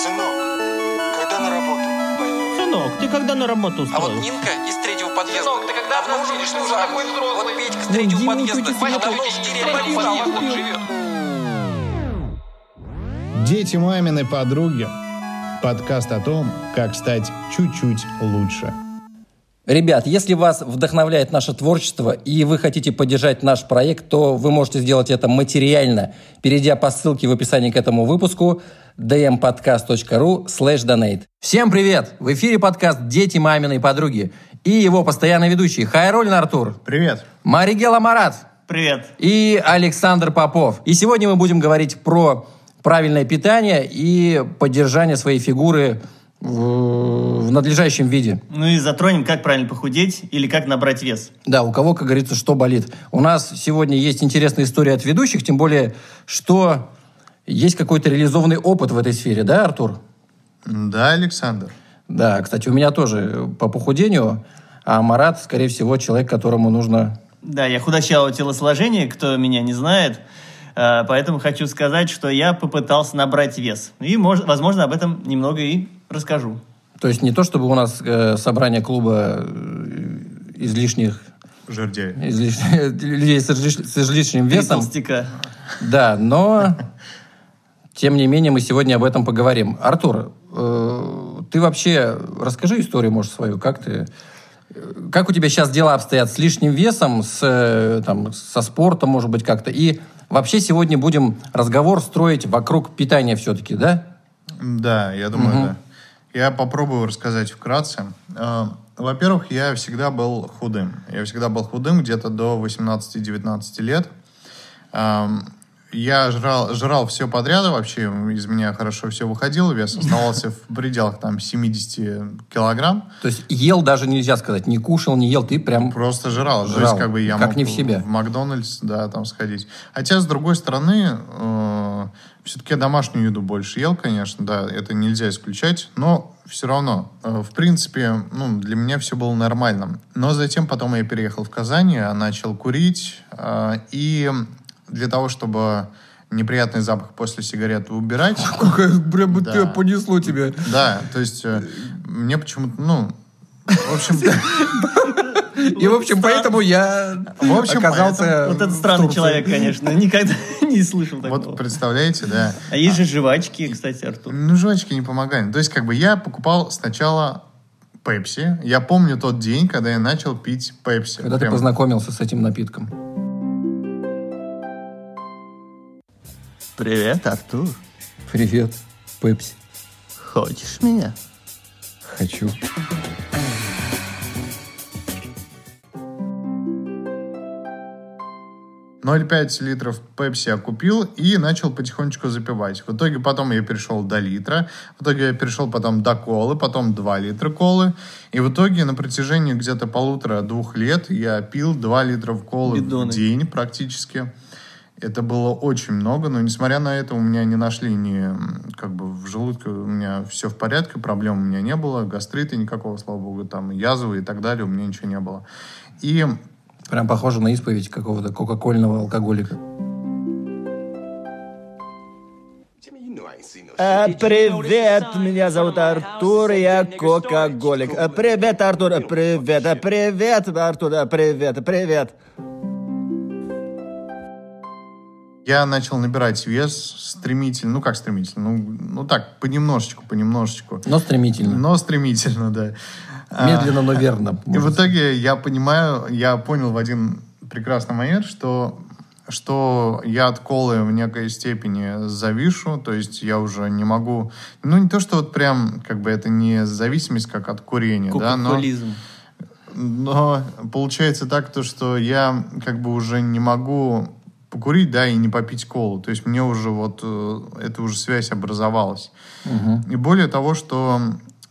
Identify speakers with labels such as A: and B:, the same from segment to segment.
A: Сынок, когда на работу?
B: Сынок, ты когда на работу
C: А вот? Нинка из третьего подъезда.
D: Сынок, ты когда
C: давно уже
D: уже
C: замуж.
D: такой взрослый?
C: Вот Петька с третьего
B: Дима,
C: подъезда.
B: Сима
C: давно в
B: не
C: деревне подъезда живет.
E: Дети маминой подруги. Подкаст о том, как стать чуть-чуть лучше.
F: Ребят, если вас вдохновляет наше творчество и вы хотите поддержать наш проект, то вы можете сделать это материально, перейдя по ссылке в описании к этому выпуску dmpodcast.ru slash donate. Всем привет! В эфире подкаст «Дети маминой подруги» и его постоянный ведущий Хайролин Артур,
E: Привет.
F: Маригела Марат
B: Привет.
F: и Александр Попов. И сегодня мы будем говорить про правильное питание и поддержание своей фигуры в, в надлежащем виде.
B: Ну и затронем, как правильно похудеть или как набрать вес.
F: Да, у кого, как говорится, что болит. У нас сегодня есть интересная история от ведущих, тем более, что есть какой-то реализованный опыт в этой сфере, да, Артур?
E: Да, Александр.
F: Да, кстати, у меня тоже по похудению, а Марат, скорее всего, человек, которому нужно...
B: Да, я худощавого телосложения, кто меня не знает. А, Поэтому хочу сказать, что я попытался набрать вес. И, мож- возможно, об этом немного и расскажу.
F: То есть не то, чтобы у нас э, собрание клуба э, излишних,
E: Жердяй.
F: излиш- людей с, излиш- с излишним весом.
B: толстяка.
F: Да, но тем не менее мы сегодня об этом поговорим. Артур, э, ты вообще расскажи историю, может, свою, как ты, э, как у тебя сейчас дела обстоят с лишним весом, с, э, там, со спортом, может быть, как-то, и вообще сегодня будем разговор строить вокруг питания все-таки, да?
G: Да, я думаю, да. Я попробую рассказать вкратце. Э, Во-первых, я всегда был худым. Я всегда был худым где-то до 18-19 лет. Я жрал, жрал все подряд вообще, из меня хорошо все выходило, вес оставался в пределах там 70 килограмм.
F: То есть ел даже нельзя сказать, не кушал, не ел, ты прям...
G: Просто жрал.
F: Жрал.
G: есть, как бы я
F: Как
G: мог
F: не в себя.
G: в Макдональдс, да, там сходить. Хотя, с другой стороны, все-таки я домашнюю еду больше ел, конечно, да, это нельзя исключать, но все равно, э, в принципе, ну, для меня все было нормально. Но затем потом я переехал в Казань, я начал курить, э, и для того, чтобы неприятный запах после сигарет убирать...
F: Прям
G: бы тебя
F: понесло тебя.
G: Да, то есть э, мне почему-то, ну, в общем,
F: И, в общем, поэтому я
G: В общем,
F: оказался...
B: Вот это странный человек, конечно. Никогда не слышал такого.
G: вот представляете, да.
B: А есть же жвачки, кстати, Артур.
G: Ну, жвачки не помогали. То есть, как бы я покупал сначала Пепси. Я помню тот день, когда я начал пить Пепси.
F: Когда ты
G: Прям-
F: познакомился с этим напитком?
B: Привет, Артур.
F: Привет, Пепси.
B: Хочешь меня?
F: Хочу.
G: ноль пять литров Пепси я купил и начал потихонечку запивать. В итоге потом я перешел до литра, в итоге я перешел потом до колы, потом 2 литра колы. И в итоге на протяжении где-то полутора-двух лет я пил 2 литра колы
B: Бидоны.
G: в день практически. Это было очень много, но несмотря на это у меня не нашли ни, как бы в желудке у меня все в порядке, проблем у меня не было, гастрита никакого, слава богу, там язвы и так далее, у меня ничего не было. И
F: Прям похоже на исповедь какого-то кока-кольного алкоголика.
H: А, Привет, меня зовут Артур, я кока-голик. А, Привет, Артур, привет, а, привет, Артур, привет, а, привет.
G: Я начал набирать вес стремительно, ну как стремительно, ну, ну так, понемножечку, понемножечку.
F: Но стремительно.
G: Но стремительно, да. А,
F: Медленно, но верно.
G: И в итоге я понимаю, я понял в один прекрасный момент, что, что я от колы в некой степени завишу, то есть я уже не могу... Ну, не то, что вот прям, как бы это не зависимость, как от курения, да, но... Но получается так, то, что я как бы уже не могу покурить, да, и не попить колу. То есть мне уже вот э, эта уже связь образовалась. И более того, что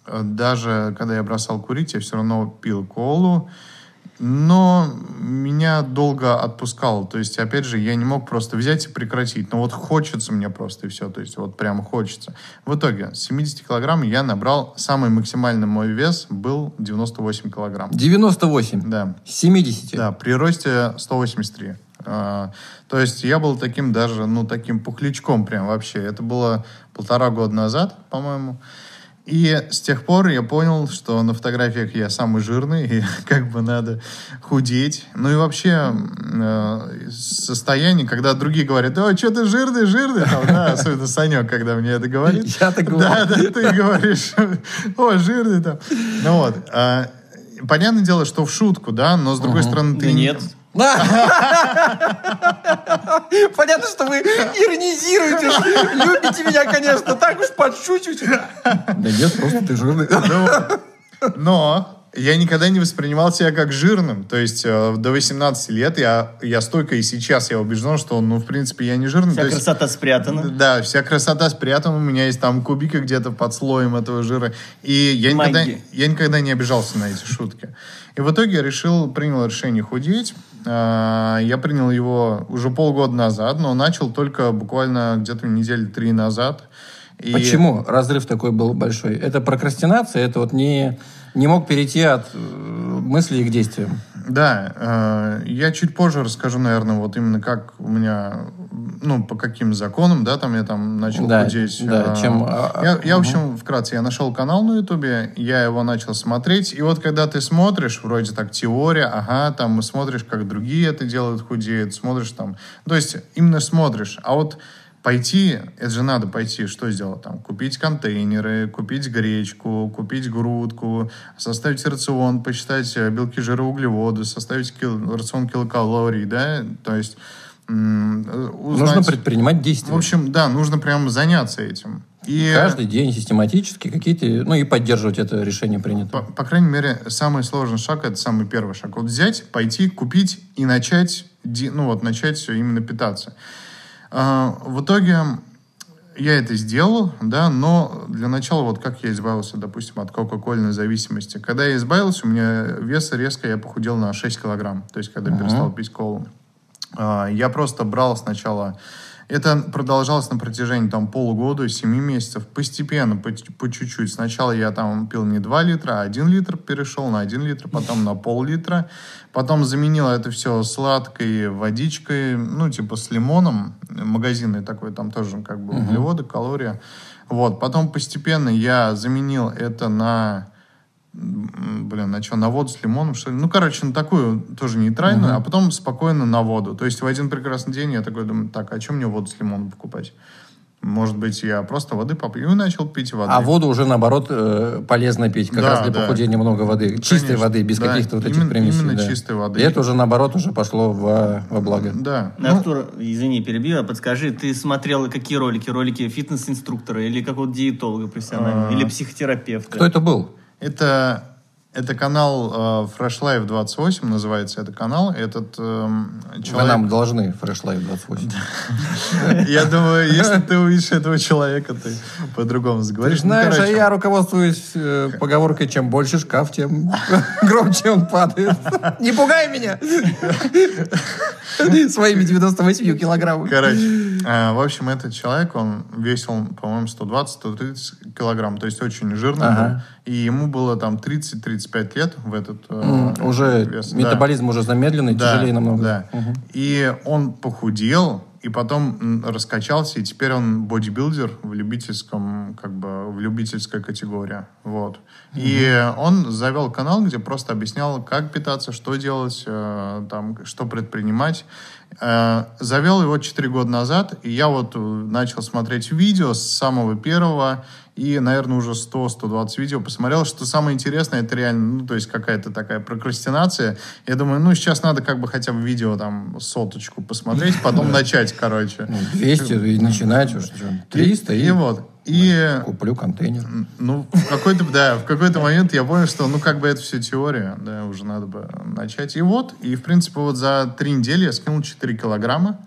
G: э, даже когда я бросал курить, я все равно пил колу, но меня долго отпускало. То есть, опять же, я не мог просто взять и прекратить. Но вот хочется мне просто и все. То есть, вот прям хочется. В итоге, с 70 килограмм я набрал, самый максимальный мой вес был 98 килограмм.
F: 98.
G: Да.
F: С 70.
G: Да, при росте 183. А, То есть я был таким даже, ну, таким пухлячком прям вообще. Это было полтора года назад, по-моему. И с тех пор я понял, что на фотографиях я самый жирный, и как бы надо худеть. Ну и вообще э, состояние, когда другие говорят, о, что ты жирный, жирный, там, да, особенно Санек, когда мне это говорит.
F: Я так говорю.
G: Да, да, ты говоришь, о, жирный там. Ну вот. а, Понятное дело, что в шутку, да, но с другой стороны ты...
B: Да
G: не-
B: нет.
F: Понятно, что вы иронизируете. Любите меня, конечно, так уж подшучиваете. Да нет, просто ты жирный.
G: Но я никогда не воспринимал себя как жирным. То есть э, до 18 лет я, я столько и сейчас я убежден, что, ну, в принципе, я не жирный.
B: Вся
G: То есть-
B: красота спрятана.
G: Да, вся красота спрятана. У меня есть там кубики где-то под слоем этого жира. И я никогда, я никогда не обижался на эти шутки. И в итоге я решил, принял решение худеть. А, Я принял его уже полгода назад, но начал только буквально где-то недели три назад. И-
F: Почему разрыв такой был большой? Это прокрастинация, это вот не, не мог перейти от э, мыслей к действиям.
G: Да, э, я чуть позже расскажу, наверное, вот именно как у меня, ну, по каким законам, да, там я там начал
F: Да,
G: худеть.
F: да,
G: Э,
F: чем, а,
G: Я, я, в общем, вкратце, я нашел канал на Ютубе, я его начал смотреть, и вот когда ты смотришь, вроде так теория, ага, там смотришь, как другие это делают, худеют, смотришь там, то есть именно смотришь, а вот пойти, это же надо пойти, что сделать там? Купить контейнеры, купить гречку, купить грудку, составить рацион, посчитать э, белки, жиры, углеводы, составить кил- рацион килокалорий, да, то есть э, узнать...
F: Нужно предпринимать действия.
G: В общем, да, нужно прям заняться этим. И,
F: Каждый день систематически какие-то, ну и поддерживать это решение принято.
G: по, по крайней мере, самый сложный шаг это самый первый шаг. Вот взять, пойти, купить и начать, ну вот начать все именно питаться. А, в итоге я это сделал, да, но для начала вот как я избавился, допустим, от кока-кольной зависимости. Когда я избавился, у меня вес резко, я похудел на 6 килограмм, то есть когда перестал пить колу. А, Я просто брал сначала... Это продолжалось на протяжении там полугода, 7 месяцев, постепенно, по, по чуть-чуть. Сначала я там пил не 2 литра, а 1 литр перешел на 1 литр, потом на пол-литра. Потом заменил это все сладкой водичкой, ну, типа с лимоном, магазинный такой, там тоже как бы углеводы, калории. Вот, потом постепенно я заменил это на блин, на что, на воду с лимоном, что ли? Ну, короче, на такую тоже нейтральную, а потом спокойно на воду. То есть в один прекрасный день я такой думаю, так, а чем мне воду с лимоном покупать? Может быть, я просто воды попью и начал пить воды.
F: А воду уже, наоборот, э, полезно пить. Как
G: Да,
F: раз для
G: да.
F: похудения много воды. Чистой
G: Конечно,
F: воды, без
G: да.
F: каких-то вот этих
G: Именно-
F: примесей.
G: именно
F: да.
G: чистой воды.
F: И это уже, наоборот, уже пошло во, во благо.
G: Да.
B: Ну,
G: Ну,
B: Артур, извини, перебью, а подскажи, ты смотрел какие ролики? Ролики фитнес-инструктора или какого-то диетолога профессионального?
G: А.
B: Или психотерапевта?
F: Кто это был?
G: Это, это канал э, Fresh Life 28 называется это канал. Этот
F: Вы
G: человек...
F: нам должны Fresh Life 28.
G: Я думаю, если ты увидишь этого человека, ты по-другому заговоришь.
F: знаешь, а я руководствуюсь э, поговоркой, чем больше шкаф, тем громче он падает. Не пугай меня! Своими 98 килограммами.
G: Короче, э, в общем, этот человек, он весил, по-моему, 120-130 килограмм, то есть очень жирный
F: Ага.
G: был. И ему было там 30-35 лет в этот э,
F: М, Уже
G: вес. Да.
F: метаболизм уже замедленный,
G: Да,
F: тяжелее намного.
G: Да. И он похудел, и потом раскачался, и теперь он бодибилдер в любительском, как бы, в любительской категории. Вот. И он завел канал, где просто объяснял, как питаться, что делать, э, там, что предпринимать. Э, завел его 4 года назад, и я вот э, начал смотреть видео с самого первого, и, наверное, уже 100-120 видео посмотрел, что самое интересное, это реально, ну, то есть какая-то такая прокрастинация. Я думаю, ну, сейчас надо как бы хотя бы видео там соточку посмотреть, потом начать, короче.
F: Ну, 200 и начинать уже. что, 300 и,
G: И вот. И,
F: куплю контейнер.
G: ну, в какой-то, да, в какой-то момент я понял, что, ну, как бы это все теория, да, уже надо бы начать. И вот, и, в принципе, вот за три недели я скинул 4 килограмма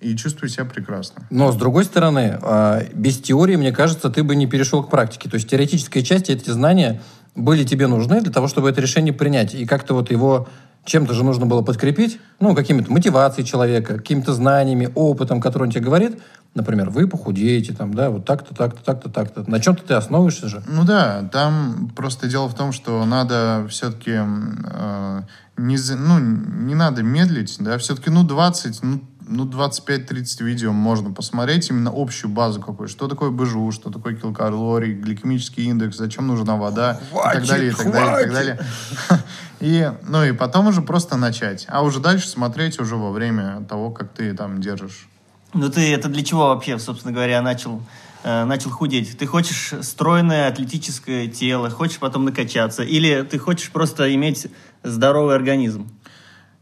G: и чувствую себя прекрасно.
F: Но, с другой стороны, а, без теории, мне кажется, ты бы не перешел к практике. То есть теоретическая часть, эти знания были тебе нужны для того, чтобы это решение принять. И как-то вот его чем-то же нужно было подкрепить, ну, какими-то мотивацией человека, какими-то знаниями, опытом, который он тебе говорит. Например, вы похудеете, там, да, вот так-то, так-то, так-то, так-то. На чем-то ты основываешься же.
G: Ну да, там просто дело в том, что надо все-таки э, не, за- ну, не надо медлить, да, все-таки, ну, 20, ну, ну 25-30 видео можно посмотреть, именно общую базу какую. Что такое БЖУ, что такое килокалорий, гликемический индекс, зачем нужна вода, и так далее, и так далее, и так далее. И, ну, и потом уже просто начать. А уже дальше смотреть уже во время того, как ты там держишь.
B: Ну ты это для чего вообще, собственно говоря, начал, э, начал худеть? Ты хочешь стройное атлетическое тело, хочешь потом накачаться? Или ты хочешь просто иметь здоровый организм?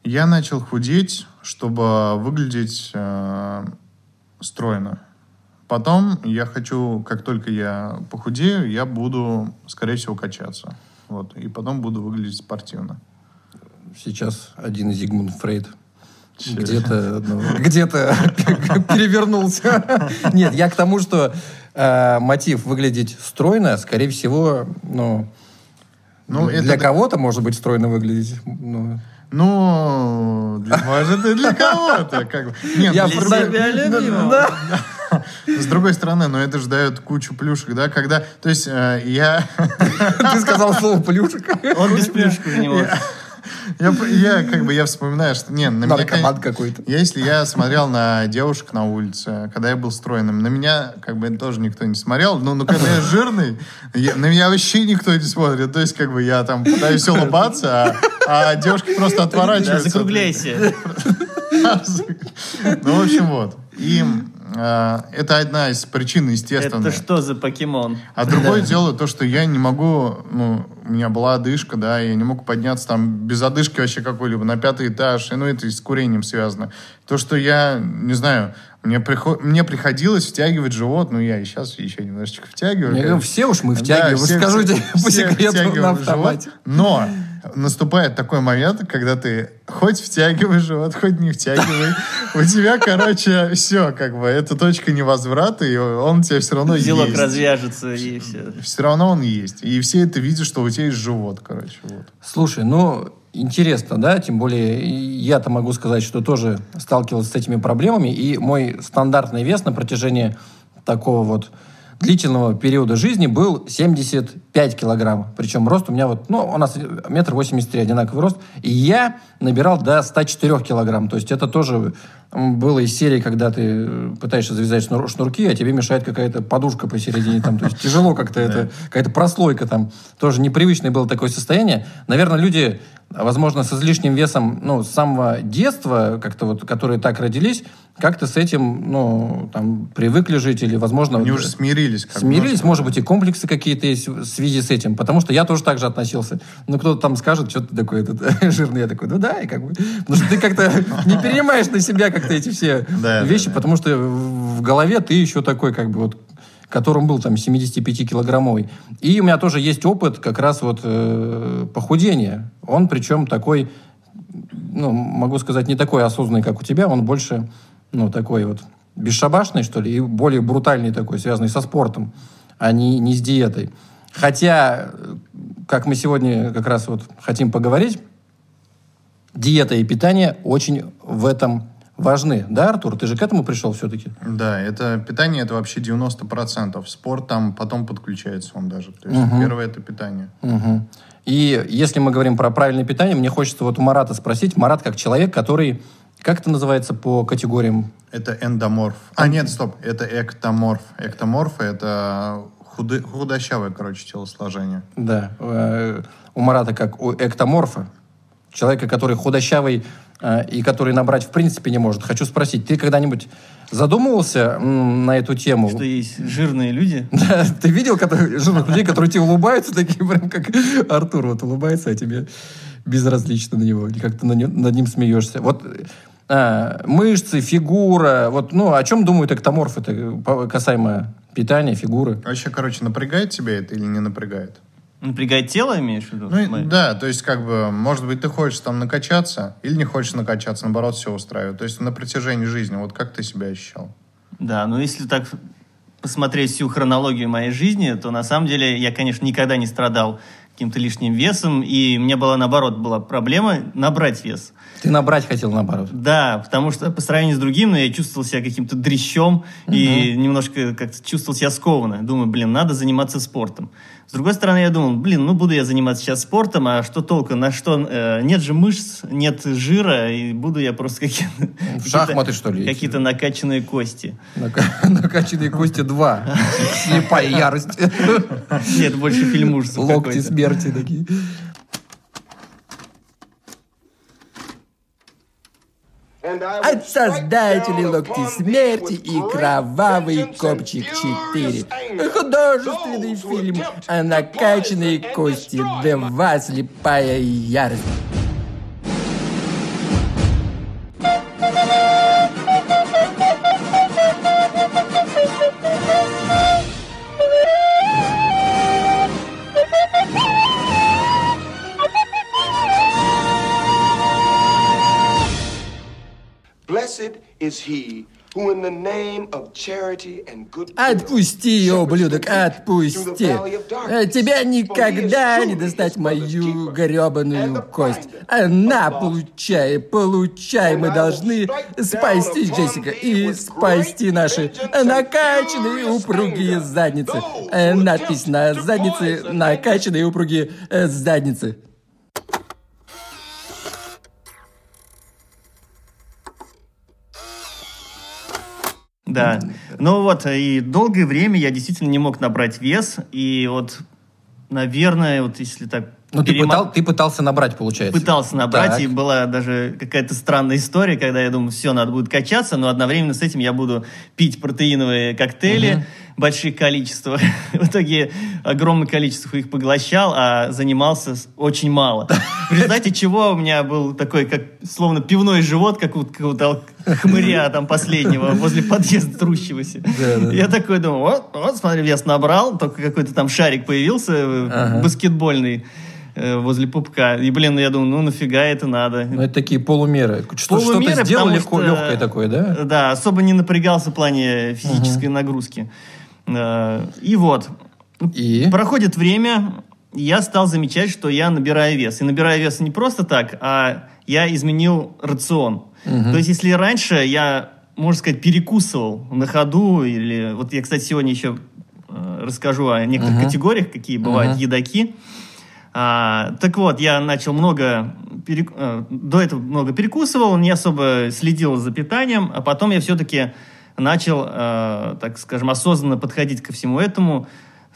G: Я начал худеть, чтобы выглядеть э, стройно. Потом я хочу, как только я похудею, я буду, скорее всего, качаться. Вот. И потом буду выглядеть спортивно.
F: Сейчас один Зигмунд Фрейд где-то ну, где-то перевернулся. Нет, я к тому, что э, мотив выглядеть стройно, скорее всего, ну,
G: Ну,
F: для
G: это-
F: кого-то может быть стройно выглядеть. ну,
G: Ну, для- может, и для кого-то. Как бы. Нет,
F: Я
G: ну,
B: Для
G: другой-
B: себя любимого.
F: Да.
G: С другой стороны, но это же дает кучу плюшек, да, когда... То есть э, я...
F: Ты сказал слово плюшек.
B: Он без плюшек уже не может.
G: Я, я как бы я вспоминаю, что не, на меня,
F: Наркоман какой-то.
G: Я, Если я смотрел на девушек на улице, когда я был стройным, на меня как бы тоже никто не смотрел, но, но когда я жирный, я- на меня вообще никто не смотрит. То есть как бы я там пытаюсь улыбаться, а, а девушки просто
B: Да,
G: отворачиваются.
B: закругляйся.
G: Ну, в общем, вот. И это одна из причин, естественно.
B: Это что за покемон?
G: А другое дело то, что я не могу, ну, у меня была одышка, да, я не мог подняться там без одышки вообще какой-либо на пятый этаж, и, ну, это и с курением связано. То, что я, не знаю, мне, приход- мне приходилось втягивать живот, ну, я и сейчас еще немножечко втягиваю.
F: Я говорю, Все уж мы
G: Да,
F: втягиваем,
G: все-
F: скажу
G: все-
F: тебе по секрету на
G: в живот.
F: автомате.
G: Но наступает такой момент, когда ты хоть втягиваешь живот, хоть не втягивай. У тебя, короче, все, как бы, это точка невозврата, и он у тебя все равно
B: Узелок
G: есть.
B: развяжется и все.
G: Все равно он есть. И все это видят, что у тебя есть живот, короче. Вот.
F: Слушай, ну, интересно, да, тем более я-то могу сказать, что тоже сталкивался с этими проблемами, и мой стандартный вес на протяжении такого вот длительного периода жизни был 75 килограмм. Причем рост у меня вот, ну, у нас метр восемьдесят три, одинаковый рост, и я набирал до 104 килограмм. То есть это тоже было из серии, когда ты э, пытаешься завязать шнур- шнурки, а тебе мешает какая-то подушка посередине. Там, то есть тяжело как-то это, какая-то прослойка там. Тоже непривычное было такое состояние. Наверное, люди, возможно, с излишним весом, ну, с самого детства, как-то вот, которые так родились, как-то с этим, ну, там, привыкли жить или, возможно...
G: Они уже смирились. Как
F: Смирились, может быть, и комплексы какие-то есть в связи с этим, потому что я тоже так же относился. Ну, кто-то там скажет, что ты такой этот, жирный, я такой, ну да, и как бы... Потому что ты как-то не перенимаешь на себя как-то эти все вещи, потому что в в голове ты еще такой, как бы, вот, которым был там 75-килограммовый. И у меня тоже есть опыт как раз вот э, похудения. Он причем такой, ну, могу сказать, не такой осознанный, как у тебя, он больше, ну, такой вот бесшабашный, что ли, и более брутальный такой, связанный со спортом, а не, не с диетой. Хотя, как мы сегодня как раз вот хотим поговорить, диета и питание очень в этом важны. Да, Артур? Ты же к этому пришел все-таки?
G: Да, это питание, это вообще 90%. Спорт там потом подключается он даже. То есть первое это питание.
F: Мгм. И если мы говорим про правильное питание, мне хочется вот у Марата спросить. Марат как человек, который... Как это называется по категориям?
G: Это эндоморф. А, нет, стоп, это эктоморф. Эктоморф это худы- худощавое, короче, телосложение.
F: Да. э, у Марата как у эктоморфа. Человека, который худощавый э, и который набрать в принципе не может. Хочу спросить, ты когда-нибудь задумывался на эту тему?
B: Что есть жирные люди.
F: Да, ты видел которые- жирных людей, которые тебе улыбаются, такие прям как Артур вот улыбается, а тебе безразлично на него, и как ты на нё- над ним смеешься. Вот а, мышцы, фигура, вот, ну, о чем думают эктоморфы это касаемо питания, фигуры?
G: Вообще, короче, напрягает тебя это или не напрягает?
B: Напрягать тело, имеешь в виду?
G: Ну,
B: Смотри.
G: да, то есть, как бы, может быть, ты хочешь там накачаться или не хочешь накачаться, наоборот, все устраивает. То есть, на протяжении жизни, вот как ты себя ощущал?
B: Да, но если так посмотреть всю хронологию моей жизни, то на самом деле я, конечно, никогда не страдал каким-то лишним весом, и у меня была, наоборот, была проблема набрать вес.
F: Ты набрать хотел наоборот.
B: Да, потому что по сравнению с другим, ну, я чувствовал себя каким-то дрищом и немножко как-то чувствовал себя скованно. Думаю, блин, надо заниматься спортом. С другой стороны, я думал, блин, ну буду я заниматься сейчас спортом, а что толку? На что? э, нет же мышц, нет жира, и буду я просто какие-то...
F: В шахматы, что ли?
B: Какие-то накачанные кости.
F: Нака- Накачанные кости 2. Слепая ярость.
B: Нет, больше фильм ужасов
F: Локти смерти такие.
C: От создателей локти смерти и кровавый копчик 4. Художественный фильм о накачанные кости 2 слепая ярость.
D: Is he who, in the name of charity and good
C: Отпусти, ублюдок, отпусти. Э, Тебя никогда не достать мою гребаную кость. А На, получай, получай. Мы должны спасти Джессика и спасти наши накачанные упругие задницы. Э, Надпись на заднице «Накачанные упругие э, задницы».
B: Да. Ну вот, и долгое время я действительно не мог набрать вес, и вот, наверное, вот если так...
F: Ну, ты, пытал- ты пытался набрать, получается.
B: Пытался набрать,
F: Так.
B: и была даже какая-то странная история, когда я думаю, все, надо будет качаться, но одновременно с этим я буду пить протеиновые коктейли в больших количествах. В итоге огромное количество их поглощал, а занимался очень мало. В результате чего у меня был такой, как словно пивной живот, как у какого-то хмыря там последнего возле подъезда трущегося. Я такой думаю, вот, вот, смотри, вес набрал, только какой-то там шарик появился э, баскетбольный возле пупка. И, блин, я думаю, ну нафига это надо?
F: Ну, это такие полумеры. Что,
B: Полумеры,
F: что-то сделал легко,
B: что,
F: легкое такое, да?
B: Да, особо не напрягался в плане физической нагрузки. Э, И вот,
F: И?
B: проходит время, я стал замечать, что я набираю вес. И набираю вес не просто так, а я изменил рацион. То есть, если раньше я, можно сказать, перекусывал на ходу, или... Вот я, кстати, сегодня еще э, расскажу о некоторых категориях, какие бывают едаки. А, так вот, я начал много, перек- э, до этого много перекусывал, не особо следил за питанием, а потом я все-таки начал, э, так скажем, осознанно подходить ко всему этому,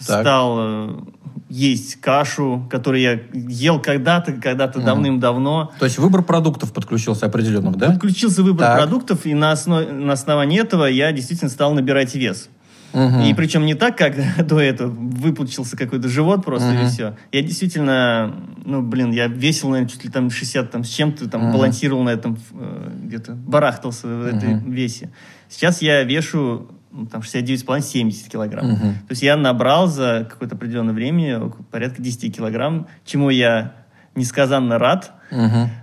F: Так.
B: стал э, есть кашу, которую я ел когда-то, когда-то давным-давно.
F: То есть выбор продуктов подключился определенных, да?
B: Подключился выбор
F: Так.
B: продуктов, и на, основ- на основании этого я действительно стал набирать вес.
F: Мгм.
B: И причем не так, как до этого выпучился какой-то живот просто и все. Я действительно, ну, блин, я весил, наверное, чуть ли там 60 там, с чем-то, там, балансировал на этом, э, где-то, барахтался в этой весе. Сейчас я вешу ну, там 69,5-70 килограмм. То есть я набрал за какое-то определенное время порядка 10 килограмм, чему я несказанно рад.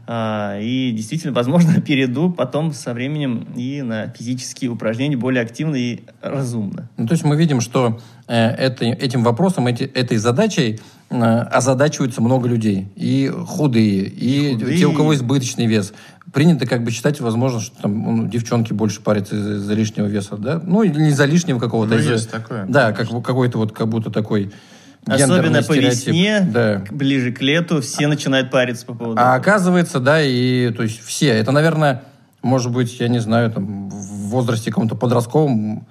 B: А, и действительно, возможно, перейду потом со временем и на физические упражнения более активно и разумно.
F: Ну, то есть мы видим, что э, это- этим вопросом, эти- этой задачей э, озадачиваются много людей. И худые, и,
B: худые.
F: те, у кого избыточный вес. Принято как бы считать, возможно, что там ну, девчонки больше парятся из- из-за лишнего веса, да? Ну, или не из-за лишнего какого-то.
G: Ну,
F: из-за-
G: есть такое,
F: Да, как, какой-то вот как будто такой
B: Особенно по
F: стереотип.
B: весне,
F: Да.
B: ближе к лету, все начинают париться по поводу
F: А
B: этого.
F: оказывается, да, и то есть все. Это, наверное, может быть, я не знаю, там, в возрасте каком-то подростковом,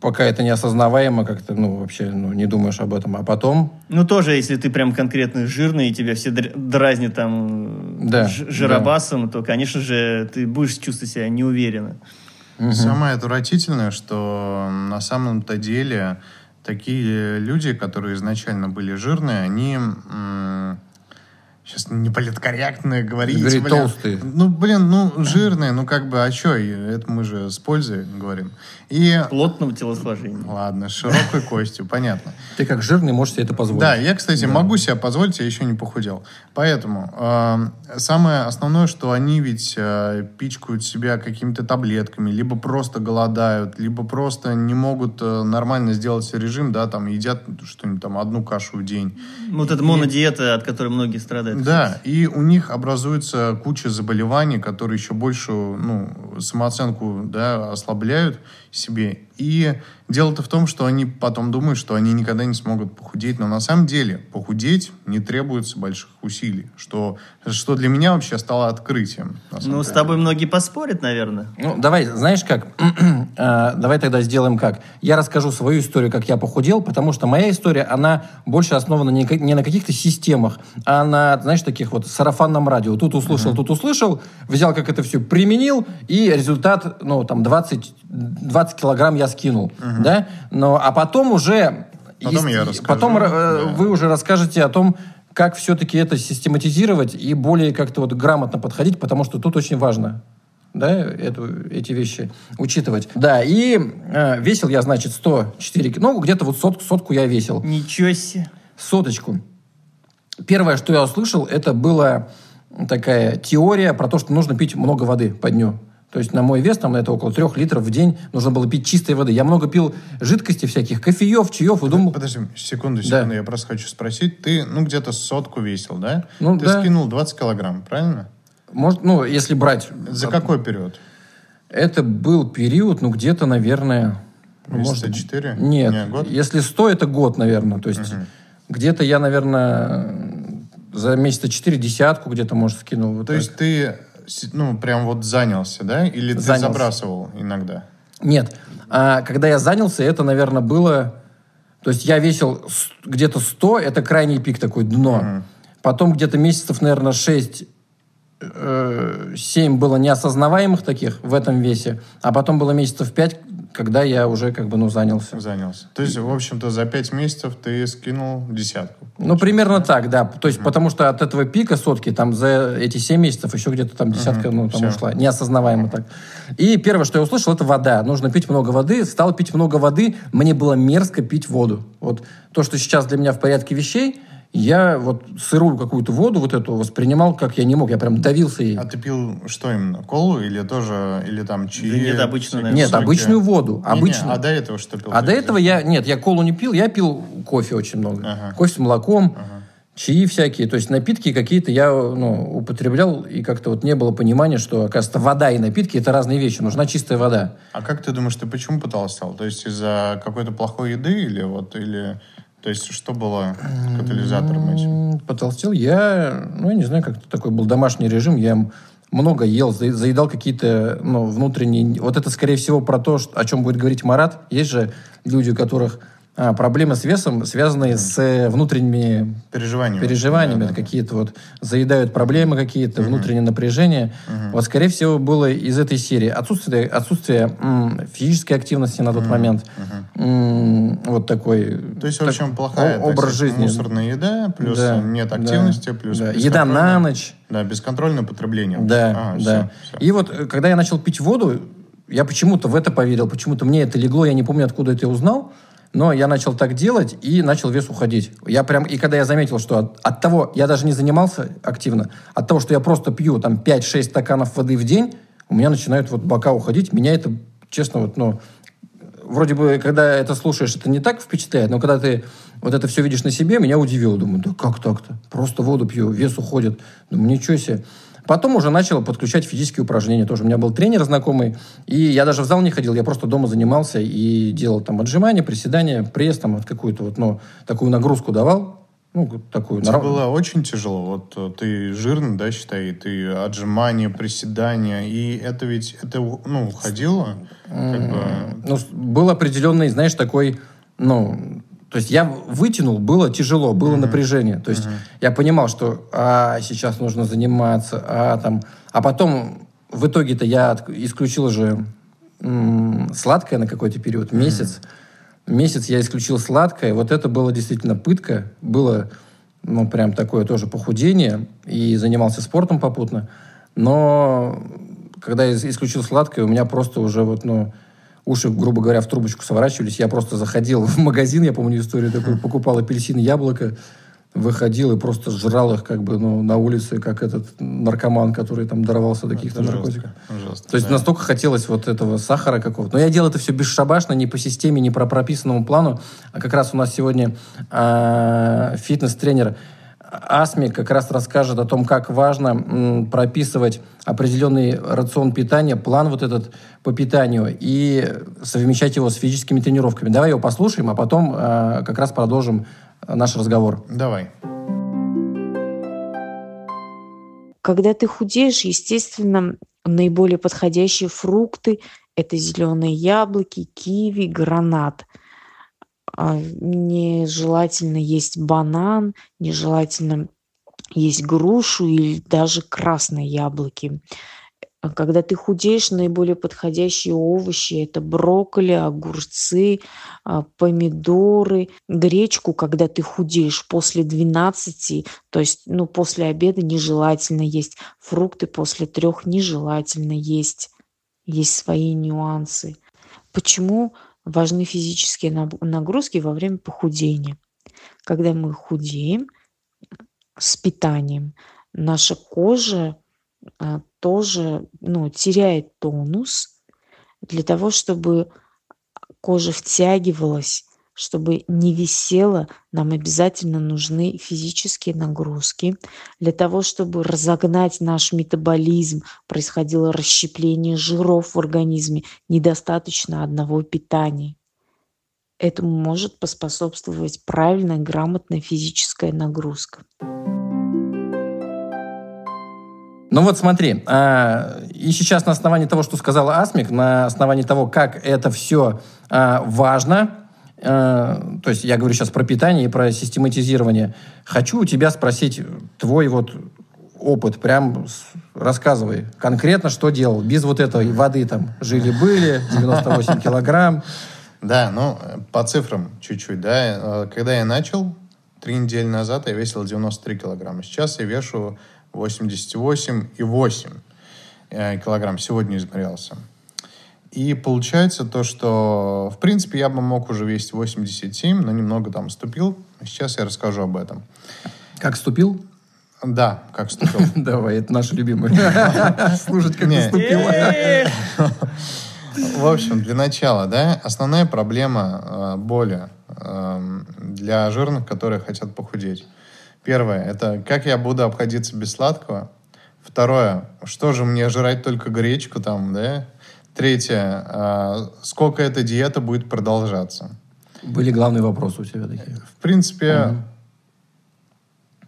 F: пока это неосознаваемо, как-то, ну, вообще, ну, не думаешь об этом. А потом,
B: Ну, тоже, если ты прям конкретно жирный, и тебя все др- дразнят там
F: Да,
B: жиробасом, то, конечно же, ты будешь чувствовать себя неуверенно.
G: Самое отвратительное, что на самом-то деле такие люди, которые изначально были жирные, они Сейчас не политкорректно говорить.
F: Говори,
G: блин.
F: толстые.
G: Ну, блин, ну, жирные, ну, как бы, а что? Это мы же с пользой говорим. И,
B: Плотного телосложения.
G: ладно, с широкой костью, понятно.
F: Ты как жирный можешь себе это позволить.
G: Да, я, кстати, могу себе позволить, я еще не похудел. Поэтому э, самое основное, что они ведь э, пичкают себя какими-то таблетками, либо просто голодают, либо просто не могут э, нормально сделать себе режим, да, там едят что-нибудь там одну кашу в день.
B: Ну, Вот эта монодиета, от которой многие страдают.
G: Да, и у них образуется куча заболеваний, которые еще больше ну, самооценку да, ослабляют себе. И дело-то в том, что они потом думают, что они никогда не смогут похудеть. Но на самом деле похудеть не требуется больших усилий. Что, что для меня вообще стало открытием.
B: Ну, с
G: деле.
B: тобой многие поспорят, наверное.
F: Ну, давай, знаешь как? А, давай тогда сделаем как. Я расскажу свою историю, как я похудел, потому что моя история, она больше основана не на каких-то системах, а на, знаешь, таких вот сарафанном радио. Тут услышал, тут услышал, взял, как это все применил, и результат, ну, там, 20, 20 килограмм я скинул, да? Но, а потом уже...
G: Потом я
F: есть-
G: расскажу,
F: Потом э,
G: да.
F: вы уже расскажете о том, как все-таки это систематизировать и более как-то вот грамотно подходить, потому что тут очень важно да, эту, эти вещи учитывать. Да, и э, весил я, значит, 104, ки- ну, где-то вот сот, сотку я весил.
B: Ничего себе.
F: Соточку. Первое, что я услышал, это была такая теория про то, что нужно пить много воды по дню. То есть на мой вес, там, это около трех литров в день, нужно было пить чистой воды. Я много пил жидкости всяких, кофеев, чаев, и думал...
G: Подожди, секунду,
F: Да.
G: секунду, я просто хочу спросить. Ты, ну, где-то сотку весил, да?
F: Ну,
G: Ты
F: да.
G: скинул 20 килограмм, правильно?
F: Может, ну, если брать...
G: За какой период?
F: Это был период, ну, где-то, наверное... ну,
G: Месяца
F: может,
G: четыре?
F: Нет.
G: Не, год?
F: Если 100, это год, наверное. То есть где-то я, наверное, за месяца четыре десятку где-то, может, скинул. Вот
G: То
F: так.
G: есть ты, ну, прям вот занялся, да? Или ты
F: Занялся.
G: забрасывал иногда?
F: Нет. А когда я занялся, это, наверное, было... То есть я весил где-то 100, это крайний пик такой, дно. Потом где-то месяцев, наверное, 6 7 было неосознаваемых таких в этом весе, а потом было месяцев 5, когда я уже как бы, ну, занялся.
G: Занялся. То есть, в общем-то, за пять месяцев ты скинул десятку.
F: Ну, примерно так, да. То есть, потому что от этого пика сотки, там, за эти 7 месяцев еще где-то там десятка, ну, там
G: всё.
F: ушла. Неосознаваемо так. И первое, что я услышал, это вода. Нужно пить много воды. Стал пить много воды. Мне было мерзко пить воду. Вот то, что сейчас для меня в порядке вещей, я вот сырую какую-то воду вот эту воспринимал, как я не мог. Я прям давился ей.
G: А ты пил что именно? Колу или тоже, или там чаи?
B: Да нет, обычную, наверное.
F: Нет,
G: соки?
F: обычную воду. Обычную.
G: а до этого что пил?
F: А до этого я... Нет, я колу не пил, я пил кофе очень много.
G: Ага.
F: Кофе с молоком, чаи всякие. То есть напитки какие-то я ну, употреблял, и как-то вот не было понимания, что, оказывается, вода и напитки – это разные вещи. Нужна чистая вода.
G: А как ты думаешь, ты почему потолстел? То есть из-за какой-то плохой еды или вот, или... То есть что было катализатором этим?
F: Потолстел я, ну, я не знаю, как такой был домашний режим. Я много ел, за- заедал какие-то ну, внутренние... Вот это, скорее всего, про то, о чем будет говорить Марат. Есть же люди, у которых проблемы с весом, связанные с э, внутренними
G: Переживания.
F: переживаниями,
G: Да, да, да.
F: какие-то вот заедают проблемы какие-то, внутреннее напряжение. Вот, скорее всего, было из этой серии. Отсутствие, отсутствие м, физической активности на тот момент. М, вот такой
G: То есть, в
F: так-
G: общем, плохая
F: о- образ
G: сказать,
F: жизни.
G: мусорная еда, плюс
F: Да,
G: нет
F: да,
G: активности, плюс
F: да. Еда на ночь.
G: Да, бесконтрольное потребление.
F: Да,
G: А,
F: да.
G: всё, всё.
F: И вот, э, когда я начал пить воду, я почему-то в это поверил, почему-то мне это легло, я не помню, откуда это я узнал, но я начал так делать и начал вес уходить. Я прям, и когда я заметил, что от, от того, я даже не занимался активно, от того, что я просто пью там 5-6 стаканов воды в день, у меня начинают вот бока уходить, меня это, честно, вот, ну, вроде бы, когда это слушаешь, это не так впечатляет, но когда ты вот это все видишь на себе, меня удивило. Думаю, да как так-то? Просто воду пью, вес уходит. Думаю, ничего себе. Потом уже начал подключать физические упражнения. Тоже у меня был тренер знакомый, и я даже в зал не ходил, я просто дома занимался и делал там отжимания, приседания, пресс, там вот какую-то вот, ну, такую нагрузку давал. Ну, такую.
G: Тебе было очень тяжело. Вот э, ты жирный, да, считай, ты отжимания, приседания, и это ведь, это, ну, уходило, как бы...
F: Ну, был определенный, знаешь, такой, ну, то есть я вытянул, было тяжело, было напряжение. То есть я понимал, что а, сейчас нужно заниматься, а там... А потом в итоге-то я исключил же м, сладкое на какой-то период, месяц. Месяц я исключил сладкое. Вот это было действительно пытка. Было ну, прям такое тоже похудение, и занимался спортом попутно. Но когда я исключил сладкое, у меня просто уже вот, ну, уши, грубо говоря, в трубочку сворачивались. Я просто заходил в магазин, я помню историю такую, покупал апельсин, яблоко, выходил и просто жрал их как бы ну, на улице, как этот наркоман, который там даровался до каких-то наркотиков.
G: жестко, жестко,
F: То есть
G: да.
F: настолько хотелось вот этого сахара какого-то. Но я делал это все бесшабашно, не по системе, не по прописанному плану. А как раз у нас сегодня а, фитнес-тренер Асми как раз расскажет о том, как важно прописывать определенный рацион питания, план вот этот по питанию и совмещать его с физическими тренировками. Давай его послушаем, а потом а, как раз продолжим а, наш разговор.
G: Давай.
I: Когда ты худеешь, естественно, наиболее подходящие фрукты – это зеленые яблоки, киви, гранат. А, Нежелательно есть банан, нежелательно есть грушу или даже красные яблоки. Когда ты худеешь, наиболее подходящие овощи – это брокколи, огурцы, а, помидоры, гречку, когда ты худеешь после 12, то есть ну, после обеда нежелательно есть, фрукты после трех нежелательно есть. Есть свои нюансы. Почему важны физические нагрузки во время похудения? Когда мы худеем с питанием, наша кожа а, тоже ну, теряет тонус для того, чтобы кожа втягивалась, чтобы не висела, нам обязательно нужны физические нагрузки. Для того, чтобы разогнать наш метаболизм, происходило расщепление жиров в организме, недостаточно одного питания. Этому может поспособствовать правильная, грамотная физическая нагрузка.
F: Ну вот смотри, а, и сейчас на основании того, что сказала Асмик, на основании того, как это все а, важно, то есть я говорю сейчас про питание и про систематизирование, хочу у тебя спросить твой вот опыт, прям рассказывай конкретно, что делал, без вот этой воды там жили-были, 98 килограмм.
G: Да, ну, э, по цифрам чуть-чуть, да. Э, Когда я начал, три недели назад я весил 93 килограмма. Сейчас я вешу 88,8 э, килограмм. Сегодня измерялся. И получается то, что, в принципе, я бы мог уже весить 87, но немного там ступил. Сейчас я расскажу об этом.
F: Как ступил?
G: Да, как ступил.
F: Давай, это наше любимое. Слушать, как ты ступил.
G: В общем, для начала, да, основная проблема э, боли эм, для жирных, которые хотят похудеть. Первое, это как я буду обходиться без сладкого. Второе, что же мне жрать только гречку там, да? Третье, э, сколько эта диета будет продолжаться.
F: Были главные вопросы у тебя такие.
G: В принципе,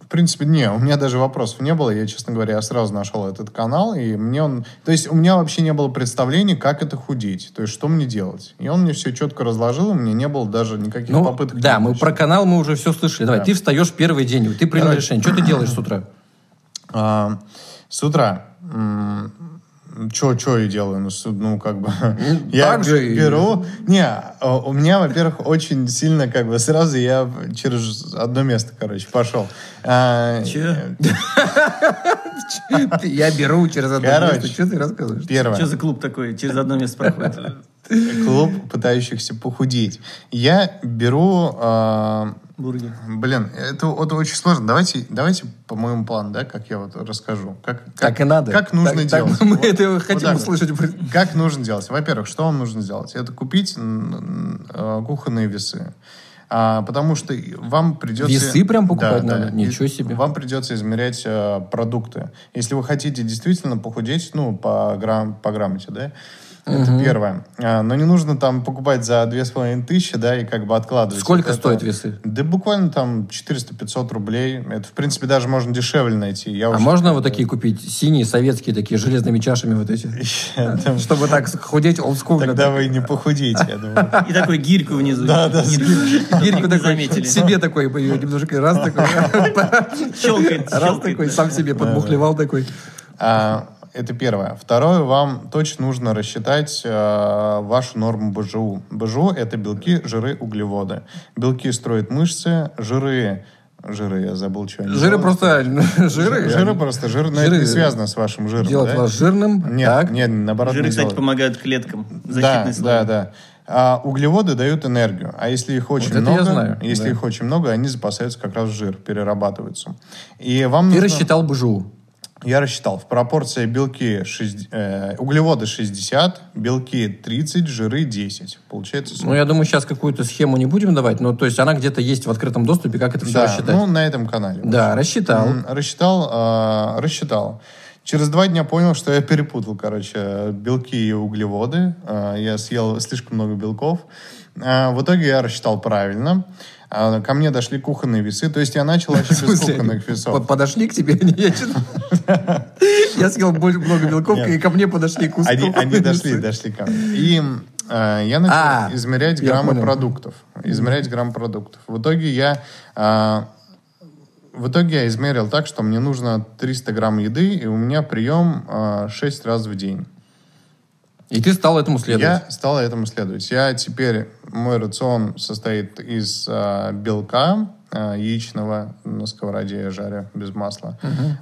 G: в принципе, не, у меня даже вопросов не было. Я, честно говоря, сразу нашел этот канал, и мне он... То есть у меня вообще не было представления, как это худеть, то есть что мне делать. И он мне все четко разложил, у меня не было даже никаких
F: Ну,
G: попыток...
F: да, мы про канал мы уже все слышали. Давай,
G: Да.
F: ты встаешь первый день, ты принял
G: Короче.
F: решение. Что ты делаешь с утра?
G: А, с утра... Что, что я делаю? Ну, ну, как бы... я
F: так же
G: бе-
F: и-
G: беру... Не, а, у меня, во-первых, очень сильно, как бы, сразу я через одно место, короче, пошел. А,
B: Че?
F: Я беру через одно место. Что ты рассказываешь?
G: Первое.
B: Что за клуб такой? Через одно место проходит.
G: клуб пытающихся похудеть. Я беру... а,
B: Бургер.
G: блин, это, вот очень сложно. Давайте, давайте по моему плану, да, как я вот расскажу. Как, как,
F: Так и надо.
G: Как нужно
F: Так- так
G: делать.
F: мы
G: Вот-
F: это хотим
G: так вот.
F: услышать.
G: Как нужно делать? Во-первых, что вам нужно сделать? Это купить э, кухонные весы. А, потому что вам придется...
F: Весы прям покупать
G: Да,
F: надо?
G: да.
F: Ничего себе.
G: Вам придется измерять э, продукты. Если вы хотите действительно похудеть, ну, по, грамм, по грамоте, да, это первое. А, но не нужно там покупать за 2500, да, и как бы откладывать.
F: Сколько
G: это-
F: стоят весы?
G: Да буквально там 400-500 рублей. Это, в принципе, даже можно дешевле найти. Я
F: А
G: уже-
F: можно вот такие купить? Синие, советские, такие, железными чашами вот эти? Чтобы так худеть олдскулно.
G: Тогда вы не похудеете, я думаю.
B: И такой гирьку внизу. Да, да.
F: Гирьку такой,
B: заметили.
F: себе такой, немножко раз такой,
B: Щелкает,
F: раз такой, сам себе подмухлевал такой.
G: А, это первое. Второе, вам точно нужно рассчитать э, вашу норму БЖУ. БЖУ – это белки, жиры, углеводы. Белки строят мышцы, жиры Жиры, я забыл, что они
F: Жиры
G: делают.
F: просто... Жиры?
G: Жиры просто, жир, но это
F: Жиры
G: не связано с вашим жиром,
F: Делать
G: да?
F: вас жирным?
G: Нет,
F: так.
G: нет, наоборот,
B: Жиры,
G: не
B: кстати,
G: делают.
B: помогают клеткам.
G: Да,
B: Защитный слой.
G: да, да. А углеводы дают энергию, а если их очень
F: это я
G: много,
F: знаю,
G: если
F: да.
G: их очень много, они запасаются как раз в жир, перерабатываются. И вам
F: Ты
G: нужно...
F: рассчитал БЖУ.
G: Я рассчитал. В пропорции белки 6, э, углеводы 60, белки 30, жиры 10. Получается 40.
F: Ну, я думаю, сейчас какую-то схему не будем давать, но то есть она где-то есть в открытом доступе, как это все
G: да,
F: рассчитать.
G: ну, на этом канале.
F: да, рассчитал.
G: Рассчитал, э, рассчитал. Через два дня понял, что я перепутал, короче, белки и углеводы. Э, я съел слишком много белков. Э, в итоге я рассчитал правильно. А ко мне дошли кухонные весы. То есть я начал вообще без кухонных весов.
F: Подошли к тебе? Я съел много белков, и ко мне подошли куски.
G: Они, они дошли, дошли ко мне. И э, я начал
F: А,
G: измерять граммы продуктов. Измерять грамм продуктов. В итоге я... в итоге я измерил так, что мне нужно 300 грамм еды, и у меня прием э, 6 раз в день.
F: И ты стал этому следовать.
G: Я стал этому следовать. Я теперь, мой рацион состоит из э, белка э, яичного, на сковороде я жарю, без масла,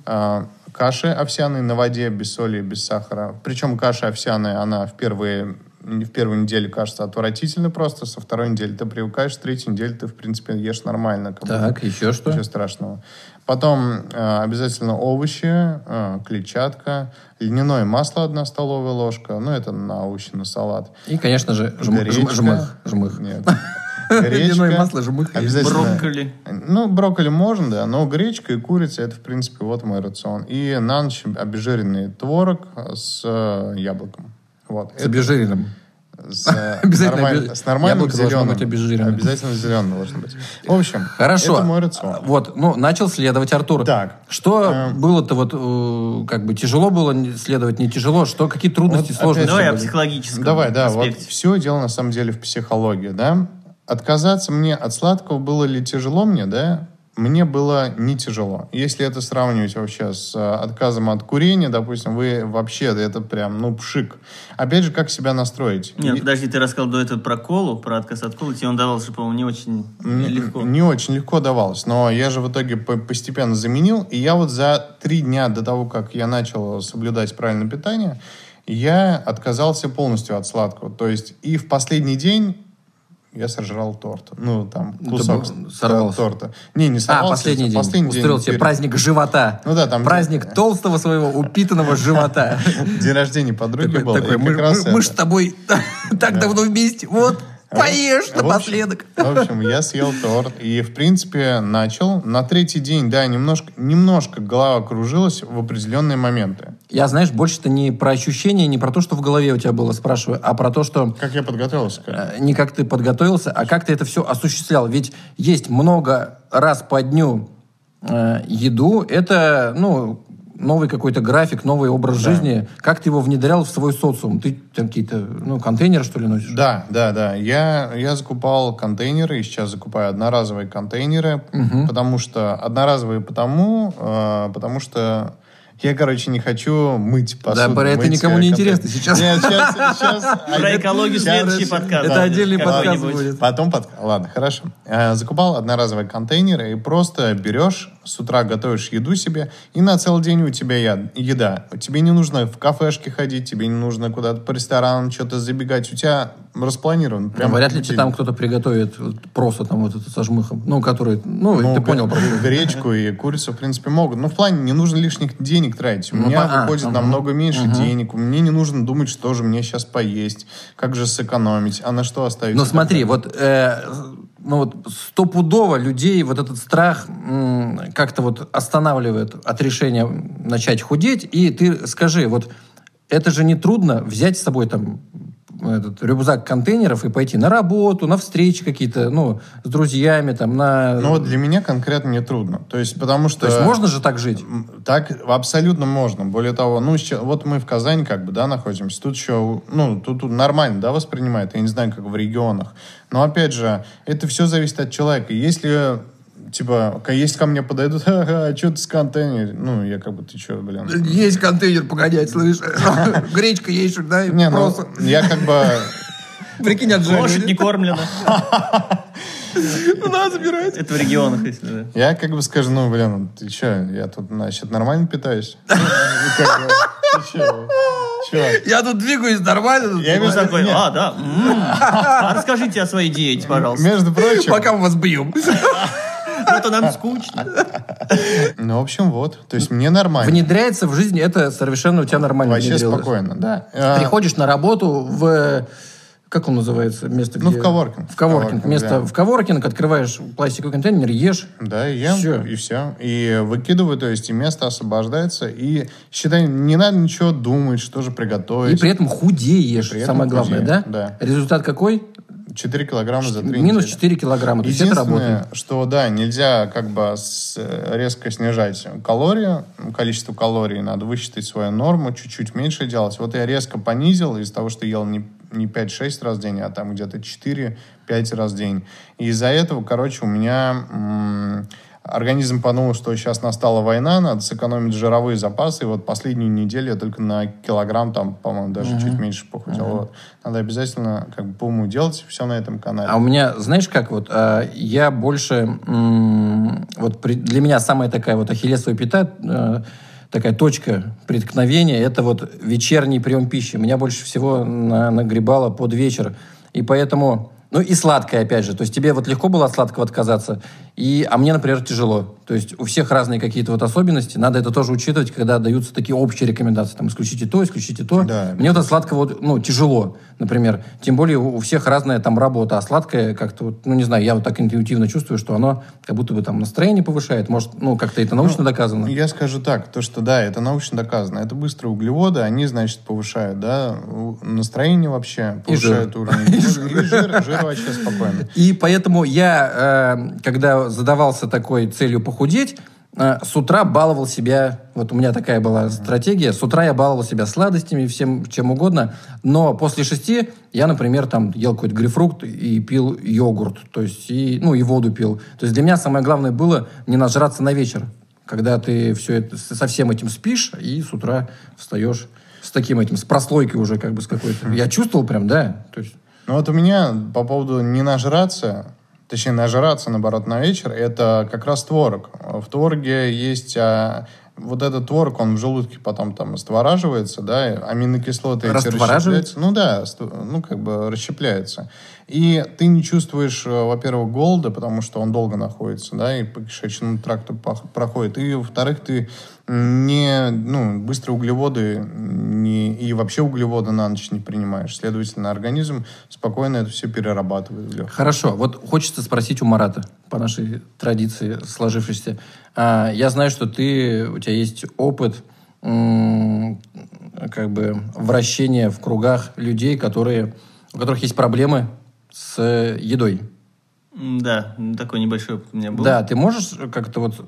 G: Э, каши овсяной на воде, без соли, без сахара. Причем каша овсяная, она в первые в первую неделю кажется отвратительно просто, со второй недели ты привыкаешь, с третьей недели ты, в принципе, ешь нормально. Как.
F: Так, еще что?
G: Ничего страшного. Потом э, обязательно овощи, э, клетчатка, льняное масло одна столовая ложка, ну это на овощи, на салат.
F: И, конечно же, жм- жм- жмых. жмых.
G: Нет. Гречка.
F: масло, жмых.
G: Обязательно.
B: Брокколи.
G: Ну, брокколи можно, да, но гречка и курица, это, в принципе, вот мой рацион. И на ночь обезжиренный творог с э, яблоком. Вот.
F: С обезжиренным.
G: С,
F: Обязательно
G: нормаль- с нормальным
F: яблоко должно
G: зеленым.
F: быть обезжиренным.
G: Обязательно зеленым должно быть. В общем,
F: Хорошо.
G: это мой рацион.
F: Вот, ну, начал следовать Артур.
G: Так.
F: Что
G: Э,
F: было-то вот, э, как бы, тяжело было следовать, не тяжело? Что, какие трудности,
G: Вот
F: сложности?
B: Давай о
F: были?
B: психологическом
G: Давай, да, вот
B: аспекте.
G: все дело на самом деле в психологии, да. Отказаться мне от сладкого было ли тяжело мне, да? Мне было не тяжело. Если это сравнивать вообще с э, отказом от курения, допустим, вы вообще, это прям, ну, пшик. Опять же, как себя настроить?
B: Нет,
G: И-
B: подожди, ты рассказал до этого про колу, про отказ от колы. Тебе он давался, по-моему, не очень
G: М,
B: легко.
G: Не очень легко давалось, но я же в итоге по- постепенно заменил, и я вот за три дня до того, как я начал соблюдать правильное питание, я отказался полностью от сладкого. То есть и в последний день я сожрал торт. Ну, там, кусок
F: сорвался.
G: торта. Не, не
F: А,
G: сорвался.
F: последний день.
G: Последний
F: Устроил себе
G: перед-
F: праздник живота.
G: Ну да, там-
F: Праздник толстого своего упитанного живота.
G: День рождения подруги был.
F: такой, мы,
G: как раз
F: мы- мы
G: это.
F: ж с тобой так давно вместе. Вот, поешь
G: В общем-
F: напоследок.
G: В общем, я съел торт и, в принципе, начал. На третий день, да, немножко, немножко голова кружилась в определенные моменты.
F: Я, знаешь, больше-то не про ощущения, не про то, что в голове у тебя было, спрашиваю, а про то, что
G: Как я подготовился к этому?
F: э, не как ты подготовился, а как ты это все осуществлял. Ведь есть много раз по дню э, еду. Это, ну, новый какой-то график, новый образ жизни. Как ты его внедрял в свой социум? Ты там какие-то, ну, контейнеры, что ли, носишь?
G: Да, да, да. Я, я закупал контейнеры, и сейчас закупаю одноразовые контейнеры, потому что... Одноразовые потому, э, потому что я, короче, не хочу мыть посуду.
F: про это
G: мыть,
F: никому
G: э,
F: не интересно сейчас.
G: Нет, сейчас... сейчас
B: Про экологию следующий подкаст.
F: Это
B: Да,
F: отдельный подкаст будет.
G: Потом под... Ладно, хорошо. Э, Закупал одноразовые контейнеры и просто берешь, с утра готовишь еду себе, и на целый день у тебя еда. Тебе не нужно в кафешке ходить, тебе не нужно куда-то по ресторанам что-то забегать. У тебя распланирован. Прям
F: Ну, Вряд ли тебе там кто-то приготовит просто там вот это со жмыхом. Ну, который, ну,
G: Ну,
F: ты понял. про что.
G: Гречку и курицу, в принципе, могут. Но в плане не нужно лишних денег тратить. У
F: Ну,
G: меня
F: а,
G: выходит
F: ага.
G: намного меньше денег. Мне не нужно думать, что же мне сейчас поесть, как же сэкономить, а на что оставить.
F: Ну смотри, вот, э, ну вот стопудово людей вот этот страх как-то вот останавливает от решения начать худеть. И ты скажи, вот это же не трудно взять с собой там этот рюкзак контейнеров и пойти на работу, на встречи какие-то, ну, с друзьями, там, на...
G: Ну вот для меня конкретно не трудно. То есть потому что...
F: То есть можно же так жить?
G: Так абсолютно можно. Более того, ну, вот мы в Казани как бы, да, находимся. Тут еще, ну, тут, тут нормально, да, воспринимают. Я не знаю, как в регионах. Но, опять же, это все зависит от человека. Если, типа, если ко мне подойдут, ха-ха, что ты с контейнер? Ну, я как бы, ты что, блин?
F: Есть контейнер погонять, слышь. Гречка есть, да,
G: Не, ну, я как бы...
F: Прикинь, отжали.
B: Лошадь не кормлена.
F: Надо забирать.
B: Это в регионах, если да.
G: Я как бы скажу, ну, блин, ты что, я тут, значит, нормально питаюсь?
F: Я тут двигаюсь нормально.
G: Я между-
B: такой, а, да. А расскажите о своей диете, пожалуйста.
G: Между прочим,
F: Пока мы вас бьем.
B: Ну, Это нам скучно.
G: ну, в общем, вот. То есть мне нормально.
F: Внедряется в жизнь, это совершенно у тебя нормально
G: Вообще спокойно, да. А,
F: Приходишь на работу в... Как он называется? Место,
G: Ну,
F: где...
G: в коворкинг.
F: В коворкинг.
G: Коворкинг,
F: Место
G: да.
F: в коворкинг, открываешь пластиковый контейнер, ешь.
G: Да, и ем,
F: Всё.
G: и все. И выкидываю, то есть и место освобождается. И, считай, не надо ничего думать, что же приготовить.
F: И при этом худеешь,
G: при этом
F: самое главное,
G: худею,
F: да?
G: да.
F: Результат какой?
G: 4 килограмма за 3
F: Минус
G: недели.
F: 4 килограмма. То есть это работает.
G: что да, нельзя как бы с- резко снижать калории, количество калорий, надо высчитать свою норму, чуть-чуть меньше делать. Вот я резко понизил из того, что ел не, не 5-6 раз в день, а там где-то 4-5 раз в день. И из-за этого, короче, у меня м, организм подумал, что сейчас настала война, надо сэкономить жировые запасы, и вот последнюю неделю я только на килограмм, там, по-моему, даже чуть меньше похудел. Вот. Надо обязательно как бы по уму делать все на этом канале.
F: А у меня, знаешь как, вот а, я больше, м, вот при- для меня самая такая вот ахиллесовая пята, э, такая точка преткновения, это вот вечерний прием пищи. Меня больше всего на- нагребало под вечер. И поэтому, ну и сладкое, опять же. То есть тебе вот легко было от сладкого отказаться, и, а мне, например, тяжело. То есть у всех разные какие-то вот особенности. Надо это тоже учитывать, когда даются такие общие рекомендации. Там, исключите то, исключите то.
G: Да.
F: Мне вот от сладкого вот, ну, тяжело, например. Тем более у всех разная там работа, а сладкое как-то, вот, ну, не знаю, я вот так интуитивно чувствую, что оно как будто бы там настроение повышает. Может, ну, как-то это научно доказано.
G: Я скажу так, то что да, это научно доказано. Это быстрые углеводы, они, значит, повышают, да, настроение вообще,
F: И жир.
G: повышают уровень. И жир, жир вообще спокойно.
F: И поэтому я, э, когда задавался такой целью похудеть, э, с утра баловал себя, вот у меня такая была стратегия, с утра я баловал себя сладостями, всем чем угодно, но после шести я, например, там ел какой-то грейпфрукт и пил йогурт, то есть, и, ну, и воду пил. То есть для меня самое главное было не нажраться на вечер, когда ты все это, со всем этим спишь и с утра встаешь с таким этим, с прослойкой уже как бы с какой-то. Я чувствовал прям, да, то есть
G: Ну вот у меня по поводу не нажраться, точнее нажраться, наоборот, на вечер, это как раз творог. В твороге есть а, вот этот творог, он в желудке потом там раствораживается, да, аминокислоты эти расщепляются. Ну да, ну как бы расщепляется. И ты не чувствуешь, э, во-первых, голода, потому что он долго находится, да, и по кишечному тракту проходит. И, во-вторых, ты не, ну, быстрые углеводы не, и вообще углеводы на ночь не принимаешь. Следовательно, организм спокойно это все перерабатывает. в легких.
F: Хорошо, вот хочется спросить у Марата, по нашей традиции сложившейся. А, я знаю, что ты, у тебя есть опыт как бы вращения в кругах людей, которые, у которых есть проблемы с едой.
B: М, Да, такой небольшой опыт у меня был.
F: Да, ты можешь как-то вот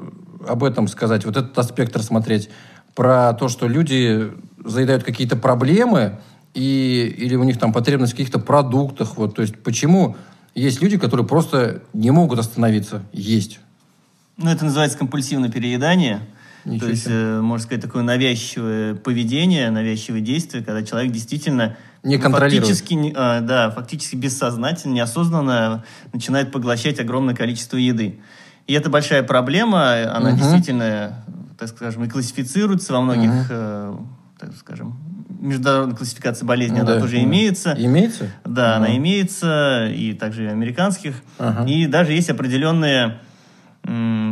F: об этом сказать, вот этот аспект рассмотреть, про то, что люди заедают какие-то проблемы, и, или у них там потребность в каких-то продуктах, вот, то есть почему есть люди, которые просто не могут остановиться есть?
B: Ну, это называется компульсивное переедание.
F: Ничего
B: То есть, э, можно сказать, такое навязчивое поведение, навязчивое действие, когда человек действительно
F: Не
B: ну,
F: контролирует.
B: Фактически, а, да, фактически бессознательно, неосознанно начинает поглощать огромное количество еды. И это большая проблема, она
F: Мгм.
B: действительно, так скажем, и классифицируется во многих, э, так скажем, международной классификации болезней, она
F: Да,
B: тоже
F: да.
B: имеется.
F: Имеется?
B: Да,
F: Ага.
B: она имеется, и также и американских.
F: Ага.
B: И даже есть определенные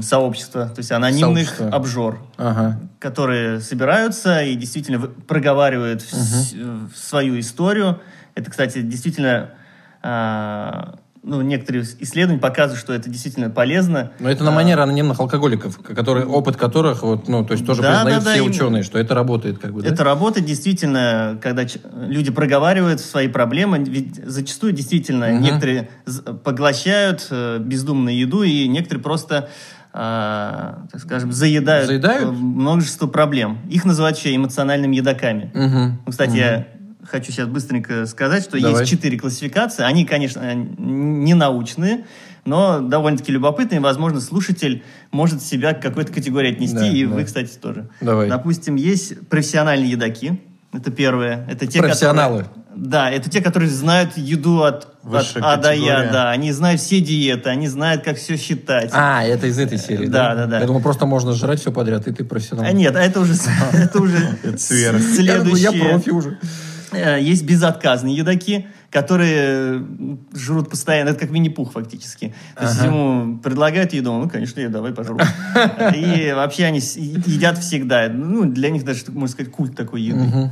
B: сообщества, то есть анонимных
F: Сообщества.
B: обжор,
F: Ага.
B: которые собираются и действительно проговаривают э, свою историю. Это, кстати, действительно, а, ну, некоторые исследования показывают, что это действительно полезно.
F: Но это на манер анонимных алкоголиков, которые, опыт которых, вот, ну, то есть тоже
B: Да,
F: признают
B: да, да,
F: все
B: именно.
F: ученые, что это работает, как бы, да?
B: Это работает действительно, когда люди проговаривают свои проблемы. Ведь зачастую действительно
F: Мгм.
B: некоторые поглощают э, бездумно еду, и некоторые просто, а, так скажем, заедают,
F: Заедают?
B: э, множество проблем. Их называют еще эмоциональными едоками.
F: Мгм.
B: Ну, кстати,
F: Мгм.
B: я хочу сейчас быстренько сказать, что
F: Давай.
B: есть четыре классификации. Они, конечно, не научные, но довольно-таки любопытные. Возможно, слушатель может себя к какой-то категории отнести,
F: Да,
B: и
F: да.
B: вы, кстати, тоже.
F: Давай.
B: Допустим, есть профессиональные едоки. Это первое. Это те,
F: Профессионалы.
B: которые- да, это те, которые знают еду от, от А до Я, да. Они знают все диеты, они знают, как все считать.
F: А, это из этой серии,
B: Да, да, да.
F: Я думаю, просто можно жрать все подряд, и ты профессионал.
B: А нет, а это уже, это уже
G: сверх.
F: Я
B: следующее.
F: профи уже.
B: Э, Есть безотказные едоки, которые м, жрут постоянно. Это как Винни-Пух фактически. То есть ему предлагают еду, ну, конечно, я давай пожру. И вообще они едят всегда. Ну, для них даже, можно сказать, культ такой еды.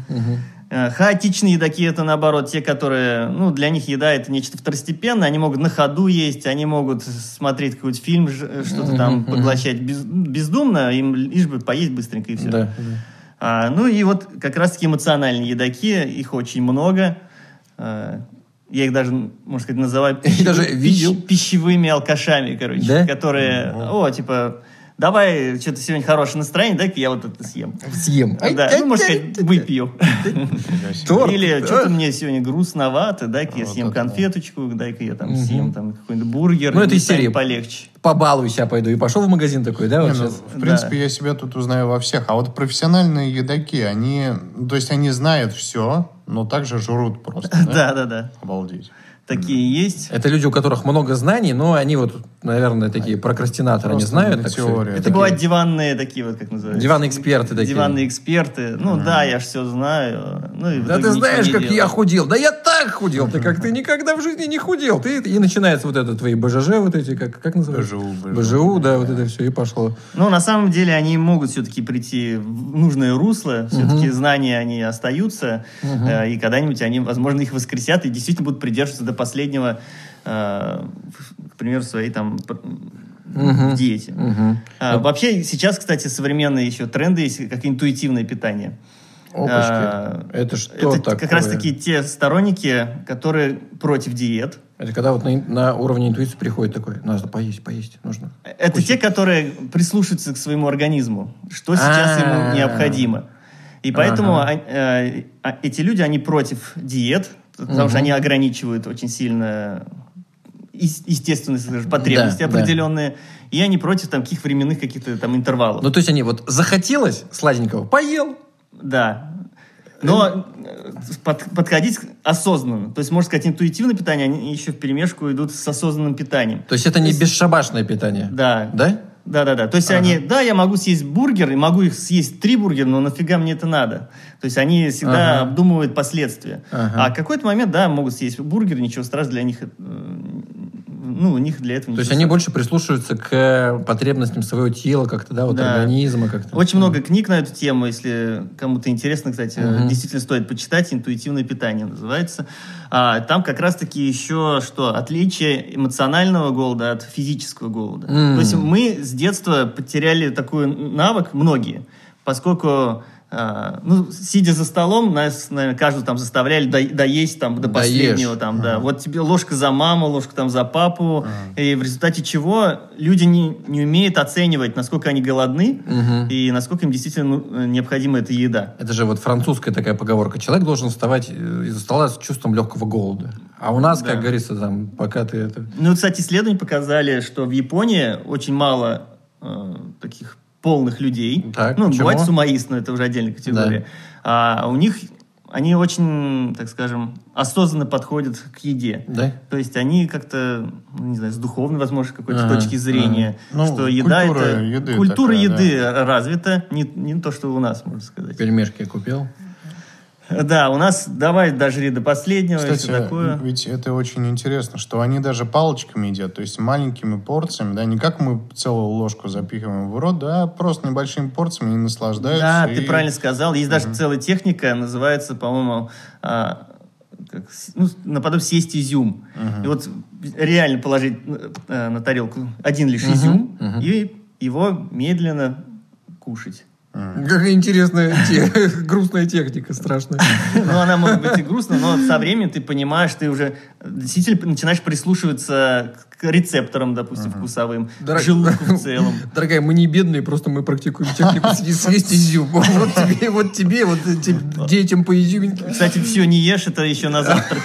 B: Э, Хаотичные едоки это наоборот те, которые, ну, для них еда это нечто второстепенное, они могут на ходу есть, они могут смотреть какой-то фильм, что-то там поглощать без- бездумно, им лишь бы поесть быстренько и все.
F: Да.
B: А, ну и вот как раз-таки эмоциональные едоки, их очень много. А, я их даже, можно сказать, называю
F: Я даже видел.
B: пищ- пищевыми алкашами, короче,
F: Да?
B: которые, о, типа, давай, что-то сегодня хорошее настроение, дай-ка я вот это съем.
F: Съем.
B: Да, ну, можно сказать, выпью. Или что-то мне сегодня грустновато, дай-ка я съем конфеточку, дай-ка я там съем там какой-нибудь бургер.
F: Ну, это из серии.
B: полегче.
F: Побалуйся, пойду. И пошел в магазин такой, да, вот
G: Не, ну, в принципе, я себя тут узнаю во всех. А вот профессиональные едоки, они, ну, то есть они знают все, но также жрут просто. Да?
B: Да-да-да.
G: Обалдеть.
B: Такие есть.
F: Это люди, у которых много знаний, но они вот, наверное, такие прокрастинаторы,
G: Просто
F: знают.
G: на
F: так всё.
G: теории.
B: Это
G: Такие-
B: бывают диванные такие вот, как называется.
F: Диванные эксперты такие.
B: Диванные эксперты. Ну да, я ж все знаю. Ну, и
F: Да ты знаешь,
B: не
F: как
B: делаю.
F: я худел. Да я так худел. Ты как ты никогда в жизни не худел. Ты, и начинается вот это твои БЖЖ вот эти, как, как называется?
G: БЖУ, БЖУ.
F: БЖУ, да, вот это все, и пошло.
B: Ну, на самом деле, они могут все-таки прийти в нужное русло. Все-таки знания, они остаются. Э, И когда-нибудь они, возможно, их воскресят и действительно будут придерживаться до последнего, к примеру, своей там в диете. А, Вообще, сейчас, кстати, современные еще тренды есть, как интуитивное питание.
F: Опачки.
B: А,
F: это что
B: это
F: такое?
B: как раз-таки те сторонники, которые против диет.
F: Это когда вот на, на уровне интуиции приходит такой, надо поесть, поесть, нужно.
B: Это те, которые прислушиваются к своему организму, что сейчас
F: А.
B: ему необходимо. И поэтому а- э, а эти люди, они против диет, потому что они ограничивают очень сильно естественные потребности
F: Да, да.
B: определенные, и они против там каких временных каких-то там интервалов.
F: Ну, то есть они вот захотелось сладенького, поел.
B: Да. Но э, под- подходить осознанно. То есть, можно сказать, интуитивное питание, они еще в перемешку идут с осознанным питанием.
F: То есть это не бесшабашное питание.
B: Да.
F: Да?
B: Да, да, да. То есть они, да, я могу съесть бургер, и могу их съесть три бургера, но нафига мне это надо? То есть они всегда
F: Ага.
B: обдумывают последствия.
F: Ага.
B: А в какой-то момент, да, могут съесть бургер, ничего страшного для них, э, ну, у них для этого
F: То есть они больше прислушиваются к потребностям своего тела, как-то, да, вот
B: Да.
F: организма как-то.
B: Очень много книг на эту тему, если кому-то интересно, кстати, действительно стоит почитать. «Интуитивное питание» называется. А, там как раз-таки еще что? Отличие эмоционального голода от физического голода.
F: М.
B: То есть мы с детства потеряли такой навык, многие, поскольку ну, сидя за столом, нас, наверное, каждого там заставляли до- доесть там до
F: Доешь.
B: последнего. Там, да. Вот тебе ложка за маму, ложка там за папу. И в результате чего люди не, не умеют оценивать, насколько они голодны и насколько им действительно ну, необходима эта еда.
F: Это же вот французская такая поговорка. Человек должен вставать э, из-за стола с чувством легкого голода. А у нас, как говорится, там, пока ты это...
B: Ну, кстати, исследования показали, что в Японии очень мало э, таких полных людей.
F: Так,
B: ну,
F: почему?
B: бывает сумоист, но это уже отдельная категория. А у них они очень, так скажем, осознанно подходят к еде.
F: Да?
B: То есть они как-то, ну, не знаю, с духовной, возможно, какой-то
F: Ага,
B: точки зрения,
G: ага. Ну,
B: что еда
G: культура
B: это
G: еды
B: культура
G: такая,
B: еды развита, не, не то, что у нас, можно сказать.
F: Пельмешки купил.
B: Да, у нас давай дожри до последнего
G: Кстати,
B: все такое.
G: ведь это очень интересно, что они даже палочками едят, то есть маленькими порциями, да, не как мы целую ложку запихиваем в рот, да, просто небольшими порциями и наслаждаются.
B: Да,
G: и-
B: ты правильно сказал. Есть даже целая техника, называется, по-моему, а, как ну, наподобие съесть изюм. И вот реально положить э, на тарелку один лишь изюм и его медленно кушать.
F: Какая интересная, те- грустная техника, страшная.
B: Ну, она может быть и грустная, но со временем ты понимаешь, ты уже действительно начинаешь прислушиваться к рецепторам, допустим, вкусовым,
F: Дорог-
B: к желудку в целом.
F: Дорогая, мы не бедные, просто мы практикуем технику съесть изюм. Вот тебе, вот тебе, вот этим детям по изюминке.
B: Кстати, все не ешь, это еще на завтрак.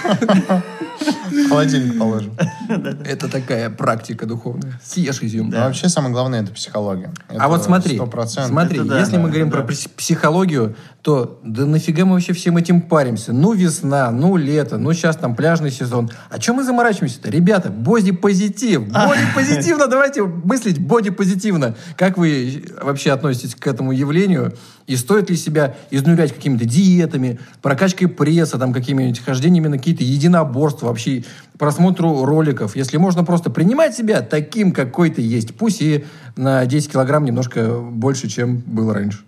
G: В холодильник положим.
F: Это такая практика духовная. Съешь изюм.
G: Но вообще самое главное это психология.
F: А вот смотри,
G: 100%.
F: смотри,
B: Это да.
F: если мы говорим
B: да.
F: про пс- психологию, то да нафига мы вообще всем этим паримся? Ну, весна, ну, лето, ну, сейчас там пляжный сезон. А чем мы заморачиваемся-то? Ребята, боди-позитив. Боди-позитивно, давайте мыслить боди-позитивно. Как вы вообще относитесь к этому явлению? И стоит ли себя изнурять какими-то диетами, прокачкой пресса, там, какими-нибудь хождениями на какие-то единоборства, вообще просмотру роликов, если можно просто принимать себя таким, какой ты есть, пусть и на 10 килограмм немножко больше, чем было раньше.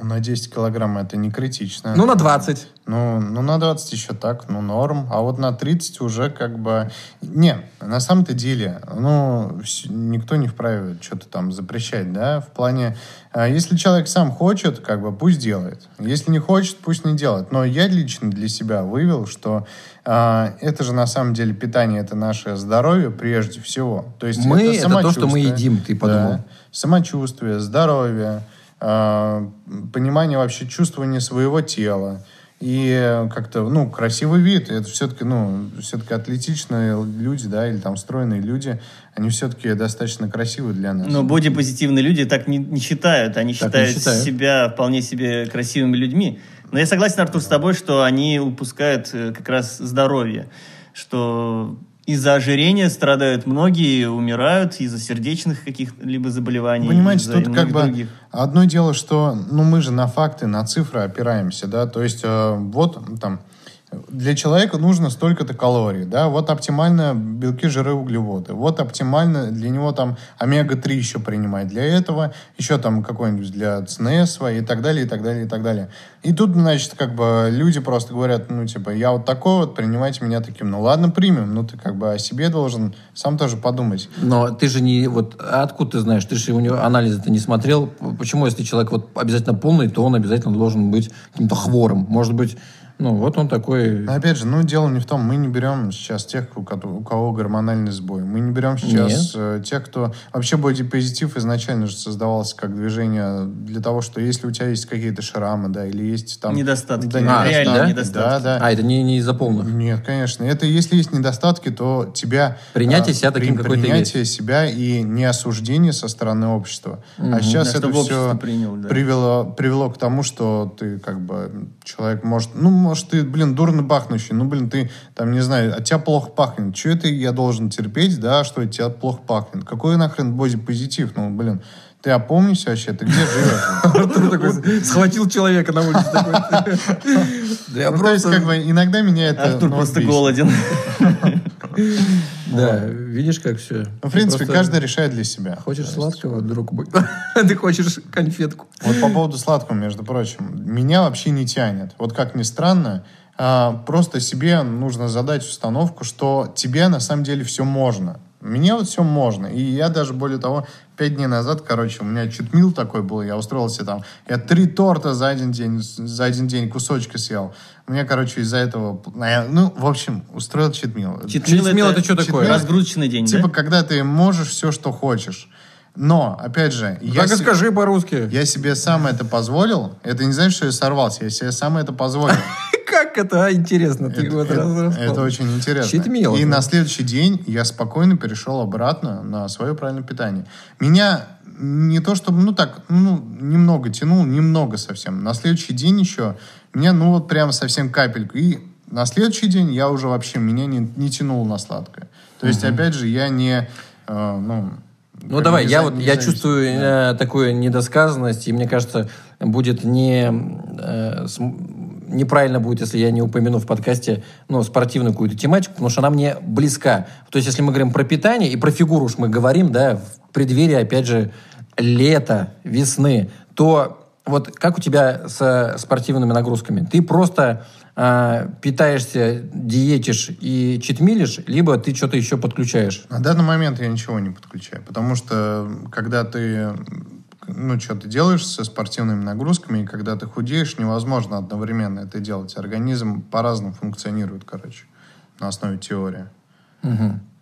G: Ну, на 10 килограмм это не критично.
F: Ну, на 20.
G: Ну, ну, на 20 еще так, ну, норм. А вот на 30 уже как бы... Не, на самом-то деле, ну, никто не вправе что-то там запрещать, да, в плане... а, Если человек сам хочет, как бы, пусть делает. Если не хочет, пусть не делает. Но я лично для себя вывел, что а, это же на самом деле питание, это наше здоровье прежде всего. То есть
F: Мы — это то, что мы
G: самочувствие.
F: едим, ты подумал.
G: Да. Самочувствие, здоровье, понимание вообще чувствования своего тела. И как-то, ну, красивый вид. Это все-таки, ну, все-таки атлетичные люди, да, или там стройные люди, они все-таки достаточно красивые для нас.
B: Но бодипозитивные люди так не, не считают. Они
F: Так не
B: считают
F: считают.
B: себя вполне себе красивыми людьми. Но я согласен, Артур, с тобой, что они упускают э, как раз здоровье. Что из-за ожирения страдают многие, умирают из-за сердечных каких-либо заболеваний.
G: Понимаете, тут как бы
B: других.
G: одно дело, что ну мы же на факты, на цифры опираемся, да, то есть э, вот там для человека нужно столько-то калорий, да, вот оптимально белки, жиры, углеводы, вот оптимально для него там омега-3 еще принимать, для этого еще там какой-нибудь для ЦНС и так далее, и так далее, и так далее. И тут, значит, как бы люди просто говорят, ну, типа, я вот такой вот, принимайте меня таким. Ну, ладно, примем, но ты как бы о себе должен сам тоже подумать.
F: Но ты же не... Вот откуда ты знаешь? Ты же у него анализы-то не смотрел. Почему, если человек вот обязательно полный, то он обязательно должен быть каким-то хворым? Может быть, ну, вот он такой...
G: Но опять же, ну, дело не в том, мы не берем сейчас тех, у кото- у кого гормональный сбой. Мы не берем сейчас э, тех, кто... Вообще бодипозитив изначально же создавался как движение для того, что если у тебя есть какие-то шрамы, да, или есть там...
B: Недостатки.
G: Да,
F: А,
B: реально
F: да?
B: недостатки.
G: Да, да.
F: А, это не, не из-за полных.
G: Нет, конечно. Это если есть недостатки, то тебя...
F: Принятие
G: а,
F: себя таким,
G: при-
F: какой ты
G: Принятие себя и не осуждение со стороны общества. А сейчас
B: Да,
G: это все
B: приняло, да.
G: привело, привело к тому, что ты как бы... Человек может... Ну, может, ты, блин, дурно пахнущий. Ну, блин, ты там, не знаю, от тебя плохо пахнет. Че это я должен терпеть, да, что от тебя плохо пахнет? Какой нахрен бодипозитив? Ну, блин, ты опомнишься вообще? Ты где живешь?
F: Схватил человека на улице. такой.
G: Ну, то есть,
F: просто-
G: как бы, иногда меня это...
B: Артур
G: ну,
B: просто голоден.
F: Да, видишь, как все.
G: Ну, в принципе, каждый решает для себя.
F: Хочешь
G: есть-
F: сладкого, друг мой? Ты хочешь конфетку?
G: Вот по поводу сладкого, между прочим, меня вообще не тянет. Вот как ни странно, а, просто себе нужно задать установку, что тебе на самом деле все можно. Мне вот все можно. И я даже, более того, пять дней назад, короче, у меня читмил такой был, я устроил себе там, я три торта за один день, за один день кусочки съел. Мне, короче, из-за этого, а, ну, в общем, устроил читмил.
F: Читмил это что такое?
B: Разгрузочный день,
G: Типа,
B: да?
G: когда ты можешь все, что хочешь. Но, опять же, я,
F: Так и скажи по-русски.
G: я себе сам это позволил. Это не значит, что я сорвался. Я себе сам это позволил.
F: Как это, а, интересно? Ты
G: Это, очень интересно. И на следующий день я спокойно перешел обратно на свое правильное питание. Меня не то чтобы, ну так, ну, немного тянул, немного совсем. На следующий день еще меня, ну вот прям совсем капельку. И на следующий день я уже вообще, меня не, не тянуло на сладкое. То есть, опять же, я не, э, ну...
F: Ну давай,
G: бы
F: я вот я чувствую
G: Да.
F: э, такую недосказанность, и мне кажется, будет не э, см- неправильно будет, если я не упомяну в подкасте ну, спортивную какую-то тематику, потому что она мне близка. То есть, если мы говорим про питание и про фигуру уж мы говорим, да, в преддверии, опять же, лета, весны, то вот как у тебя со спортивными нагрузками? Ты просто э, питаешься, диетишь и читмилишь, либо ты что-то еще подключаешь?
G: На данный момент я ничего не подключаю, потому что когда ты ну, что ты делаешь со спортивными нагрузками, и когда ты худеешь, невозможно одновременно это делать. Организм по-разному функционирует, короче, на основе теории.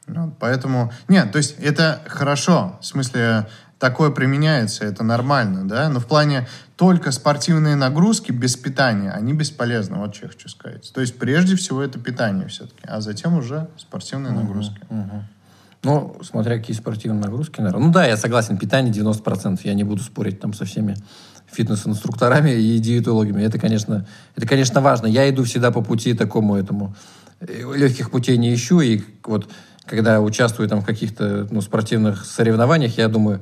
G: Вот, поэтому, нет, то есть это хорошо, в смысле, такое применяется, это нормально, да, но в плане только спортивные нагрузки без питания, они бесполезны, вот что я хочу сказать. То есть прежде всего это питание все-таки, а затем уже спортивные нагрузки.
F: Ну, смотря какие спортивные нагрузки, наверное. Ну да, я согласен, питание 90%. Я не буду спорить там со всеми фитнес-инструкторами и диетологами. Это, конечно, это, конечно, важно. Я иду всегда по пути такому этому. Э, Легких путей не ищу. И вот когда участвую там в каких-то ну, спортивных соревнованиях, я думаю,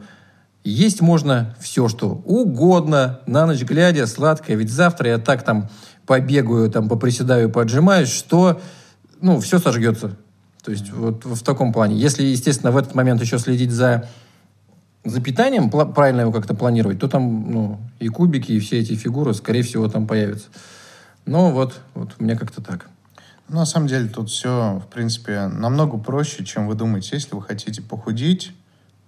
F: есть можно все, что угодно, на ночь глядя, сладкое. Ведь завтра я так там побегаю, там поприседаю, поджимаюсь, что ну, все сожгется. То есть вот в таком плане. Если, естественно, в этот момент еще следить за, за питанием, правильно его как-то планировать, то там ну, и кубики, и все эти фигуры, скорее всего, там появятся. Но вот, вот мне как-то так.
G: Ну, На самом деле тут все, в принципе, намного проще, чем вы думаете. Если вы хотите похудеть,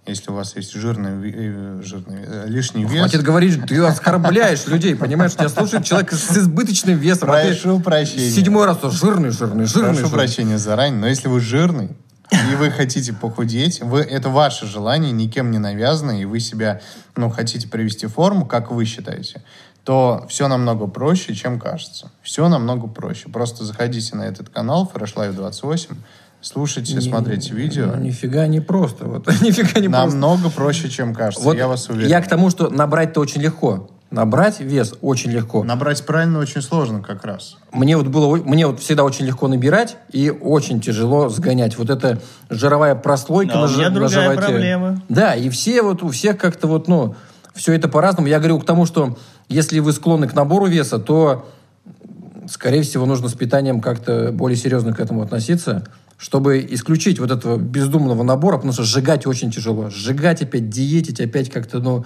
G: если у вас есть жирный, э, жирный э, лишний вес...
F: Хватит говорить, ты оскорбляешь людей, понимаешь? Тебя слушает человек с избыточным весом. а
G: Прошу прощения.
F: Седьмой раз жирный, жирный, жирный.
G: Прошу
F: жирный.
G: прощения заранее, но если вы жирный, и вы хотите похудеть, вы, это ваше желание, никем не навязано, и вы себя, ну, хотите привести в форму, как вы считаете, то все намного проще, чем кажется. Все намного проще. Просто заходите на этот канал Fresh Life 28, слушайте, смотрите видео.
F: Ну, нифига не просто. Вот, нифига не просто.
G: Намного проще, чем кажется,
F: Вот
G: я вас уверен.
F: Я к тому, что набрать-то очень легко. Набрать вес очень легко.
G: Набрать правильно очень сложно как раз.
F: Мне вот было, мне вот всегда очень легко набирать и очень тяжело сгонять. Вот эта жировая прослойка
B: А
F: на,
B: у меня
F: на
B: другая
F: животе.
B: проблема.
F: Да, и все вот у всех как-то вот, ну, все это по-разному. Я говорю к тому, что если вы склонны к набору веса, то, скорее всего, нужно с питанием как-то более серьезно к этому относиться, чтобы исключить вот этого бездумного набора, потому что сжигать очень тяжело. Сжигать опять, диетить, опять как-то, ну,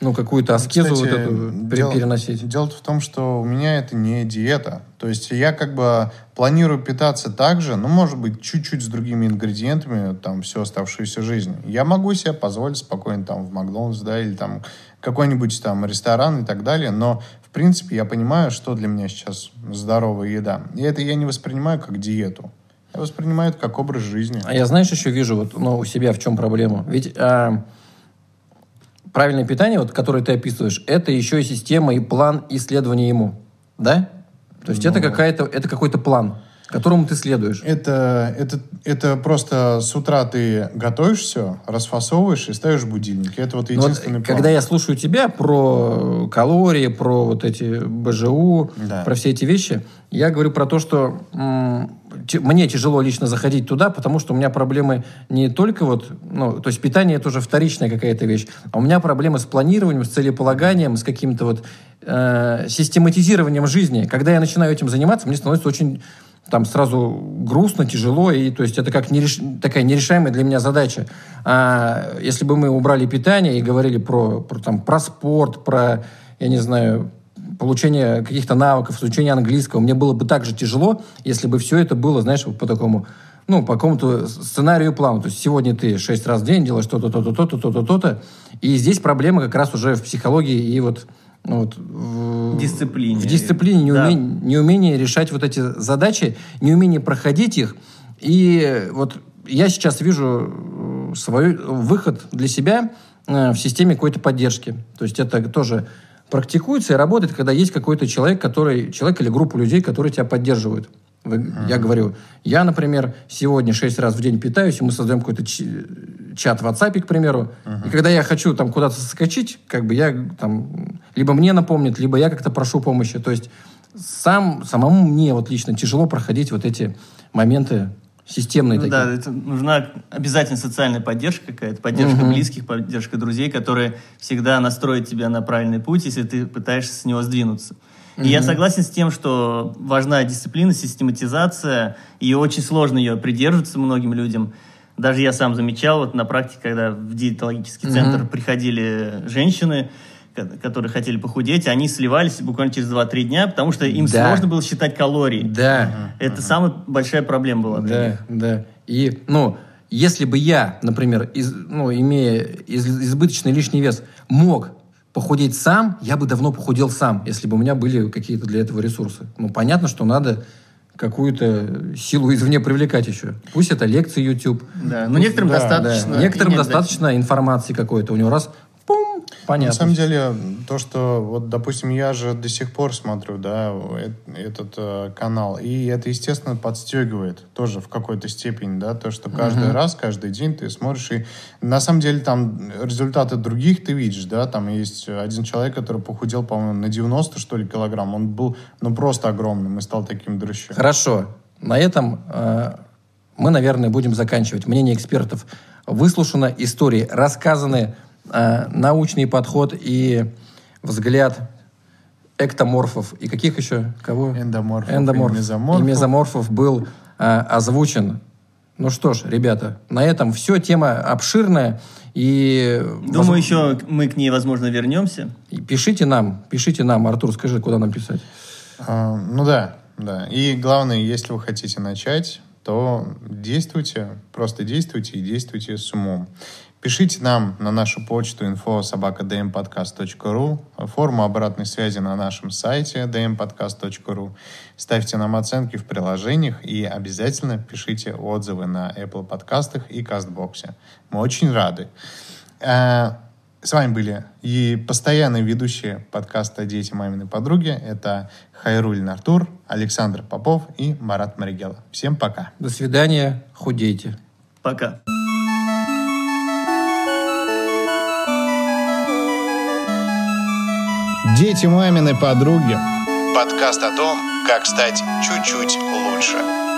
F: ну какую-то аскезу
G: Кстати,
F: вот эту
G: дело-
F: переносить.
G: Дело в том, что у меня это не диета. То есть я как бы планирую питаться так же, ну, может быть, чуть-чуть с другими ингредиентами, там, всю оставшуюся жизнь. Я могу себе позволить спокойно там в Макдональдс, да, или там какой-нибудь там ресторан и так далее, но, в принципе, я понимаю, что для меня сейчас здоровая еда. И это я не воспринимаю как диету. Я воспринимаю это как образ жизни.
F: А я, знаешь, еще вижу вот, ну, у себя в чем проблема. Ведь а, правильное питание, вот, которое ты описываешь, это еще и система и план исследования ему. Да? То есть это, какая-то, это какой-то план, которому ты следуешь.
G: Это, это, это просто с утра ты готовишь все, расфасовываешь и ставишь будильник. Это вот
F: Ну вот,
G: единственный план.
F: когда я слушаю тебя про калории, про вот эти БЖУ,
G: Да.
F: про все эти вещи, я говорю про то, что мне тяжело лично заходить туда, потому что у меня проблемы не только вот, ну, то есть питание это уже вторичная какая-то вещь, а у меня проблемы с планированием, с целеполаганием, с каким-то вот э, систематизированием жизни. Когда я начинаю этим заниматься, мне становится очень там сразу грустно, тяжело, и то есть это как нереш- такая нерешаемая для меня задача. А если бы мы убрали питание и говорили про, про, там, про спорт, про, я не знаю, получение каких-то навыков, изучение английского, мне было бы так же тяжело, если бы все это было, знаешь, по такому, ну, по какому-то сценарию плану. То есть сегодня ты шесть раз в день делаешь то-то, то-то, то-то, то-то, то-то. И здесь проблема как раз уже в психологии и вот, вот в,
B: Дисциплине.
F: в дисциплине,
B: Да.
F: неумение, неумение решать вот эти задачи, неумение проходить их. И вот я сейчас вижу э, свой выход для себя э, в системе какой-то поддержки. То есть это тоже практикуется и работает, когда есть какой-то человек, который, человек или группа людей, которые тебя поддерживают. Вы- Я говорю, я, например, сегодня шесть раз в день питаюсь, и мы создаем какой-то чат в WhatsApp, к примеру. И когда я хочу там куда-то соскочить, как бы я там либо мне напомнит, либо я как-то прошу помощи. То есть сам, самому мне вот лично тяжело проходить вот эти моменты системные
B: Ну
F: такие.
B: да, это нужна обязательно социальная поддержка какая-то, поддержка
F: Мгм.
B: близких, поддержка друзей, которые всегда настроят тебя на правильный путь, если ты пытаешься с него сдвинуться. И я согласен с тем, что важна дисциплина, систематизация, и очень сложно ее придерживаться многим людям. Даже я сам замечал, вот на практике, когда в диетологический
F: Мгм.
B: центр приходили женщины, ко- которые хотели похудеть, они сливались буквально через 2-3 дня, потому что им
F: Да.
B: сложно было считать калории.
F: Да.
B: Это самая большая проблема была для них.
F: Да, да. И, ну, если бы я, например, из- ну, имея из- избыточный лишний вес, мог похудеть сам, я бы давно похудел сам, если бы у меня были какие-то для этого ресурсы. Ну, понятно, что надо какую-то силу извне привлекать еще. Пусть это лекции YouTube.
B: Да, но некоторым
F: Да,
B: достаточно
F: да. Некоторым
B: не
F: достаточно информации какой-то. У него раз, Понятно.
G: На самом деле, то, что, вот, допустим, я же до сих пор смотрю, да, э- этот э, канал, и это, естественно, подстегивает тоже в какой-то степени, да, то, что каждый
F: Мгм.
G: раз, каждый день ты смотришь, и на самом деле там результаты других ты видишь, да, там есть один человек, который похудел, по-моему, на 90, что ли, килограмм, он был, ну, просто огромным и стал таким дрыщом.
F: Хорошо. На этом э, мы, наверное, будем заканчивать. Мнение экспертов выслушано, истории рассказаны, научный подход и взгляд эктоморфов и каких еще? Кого?
G: Эндоморфов
F: Эндоморф.
G: и мезоморфов.
F: И мезоморфов был э, озвучен. Ну что ж, ребята, на этом все. Тема обширная. И,
B: Думаю, еще мы к ней, возможно, вернемся.
F: и пишите нам, пишите нам. Артур, скажи, куда нам писать.
G: А, ну да, да. И главное, если вы хотите начать, то действуйте, просто действуйте и действуйте с умом. Пишите нам на нашу почту info собакадmpodcast.ru, форму обратной связи на нашем сайте dmpodcast.ru. Ставьте нам оценки в приложениях и обязательно пишите отзывы на Apple подкастах и Кастбоксе. Мы очень рады. А, С вами были и постоянные ведущие подкаста «Дети маминой подруги». Это Хайруль Артур, Александр Попов и Марат Маригела. Всем пока.
F: До свидания, худейте.
B: Пока.
E: Дети мамины подруги.
G: Подкаст о том, как стать чуть-чуть лучше.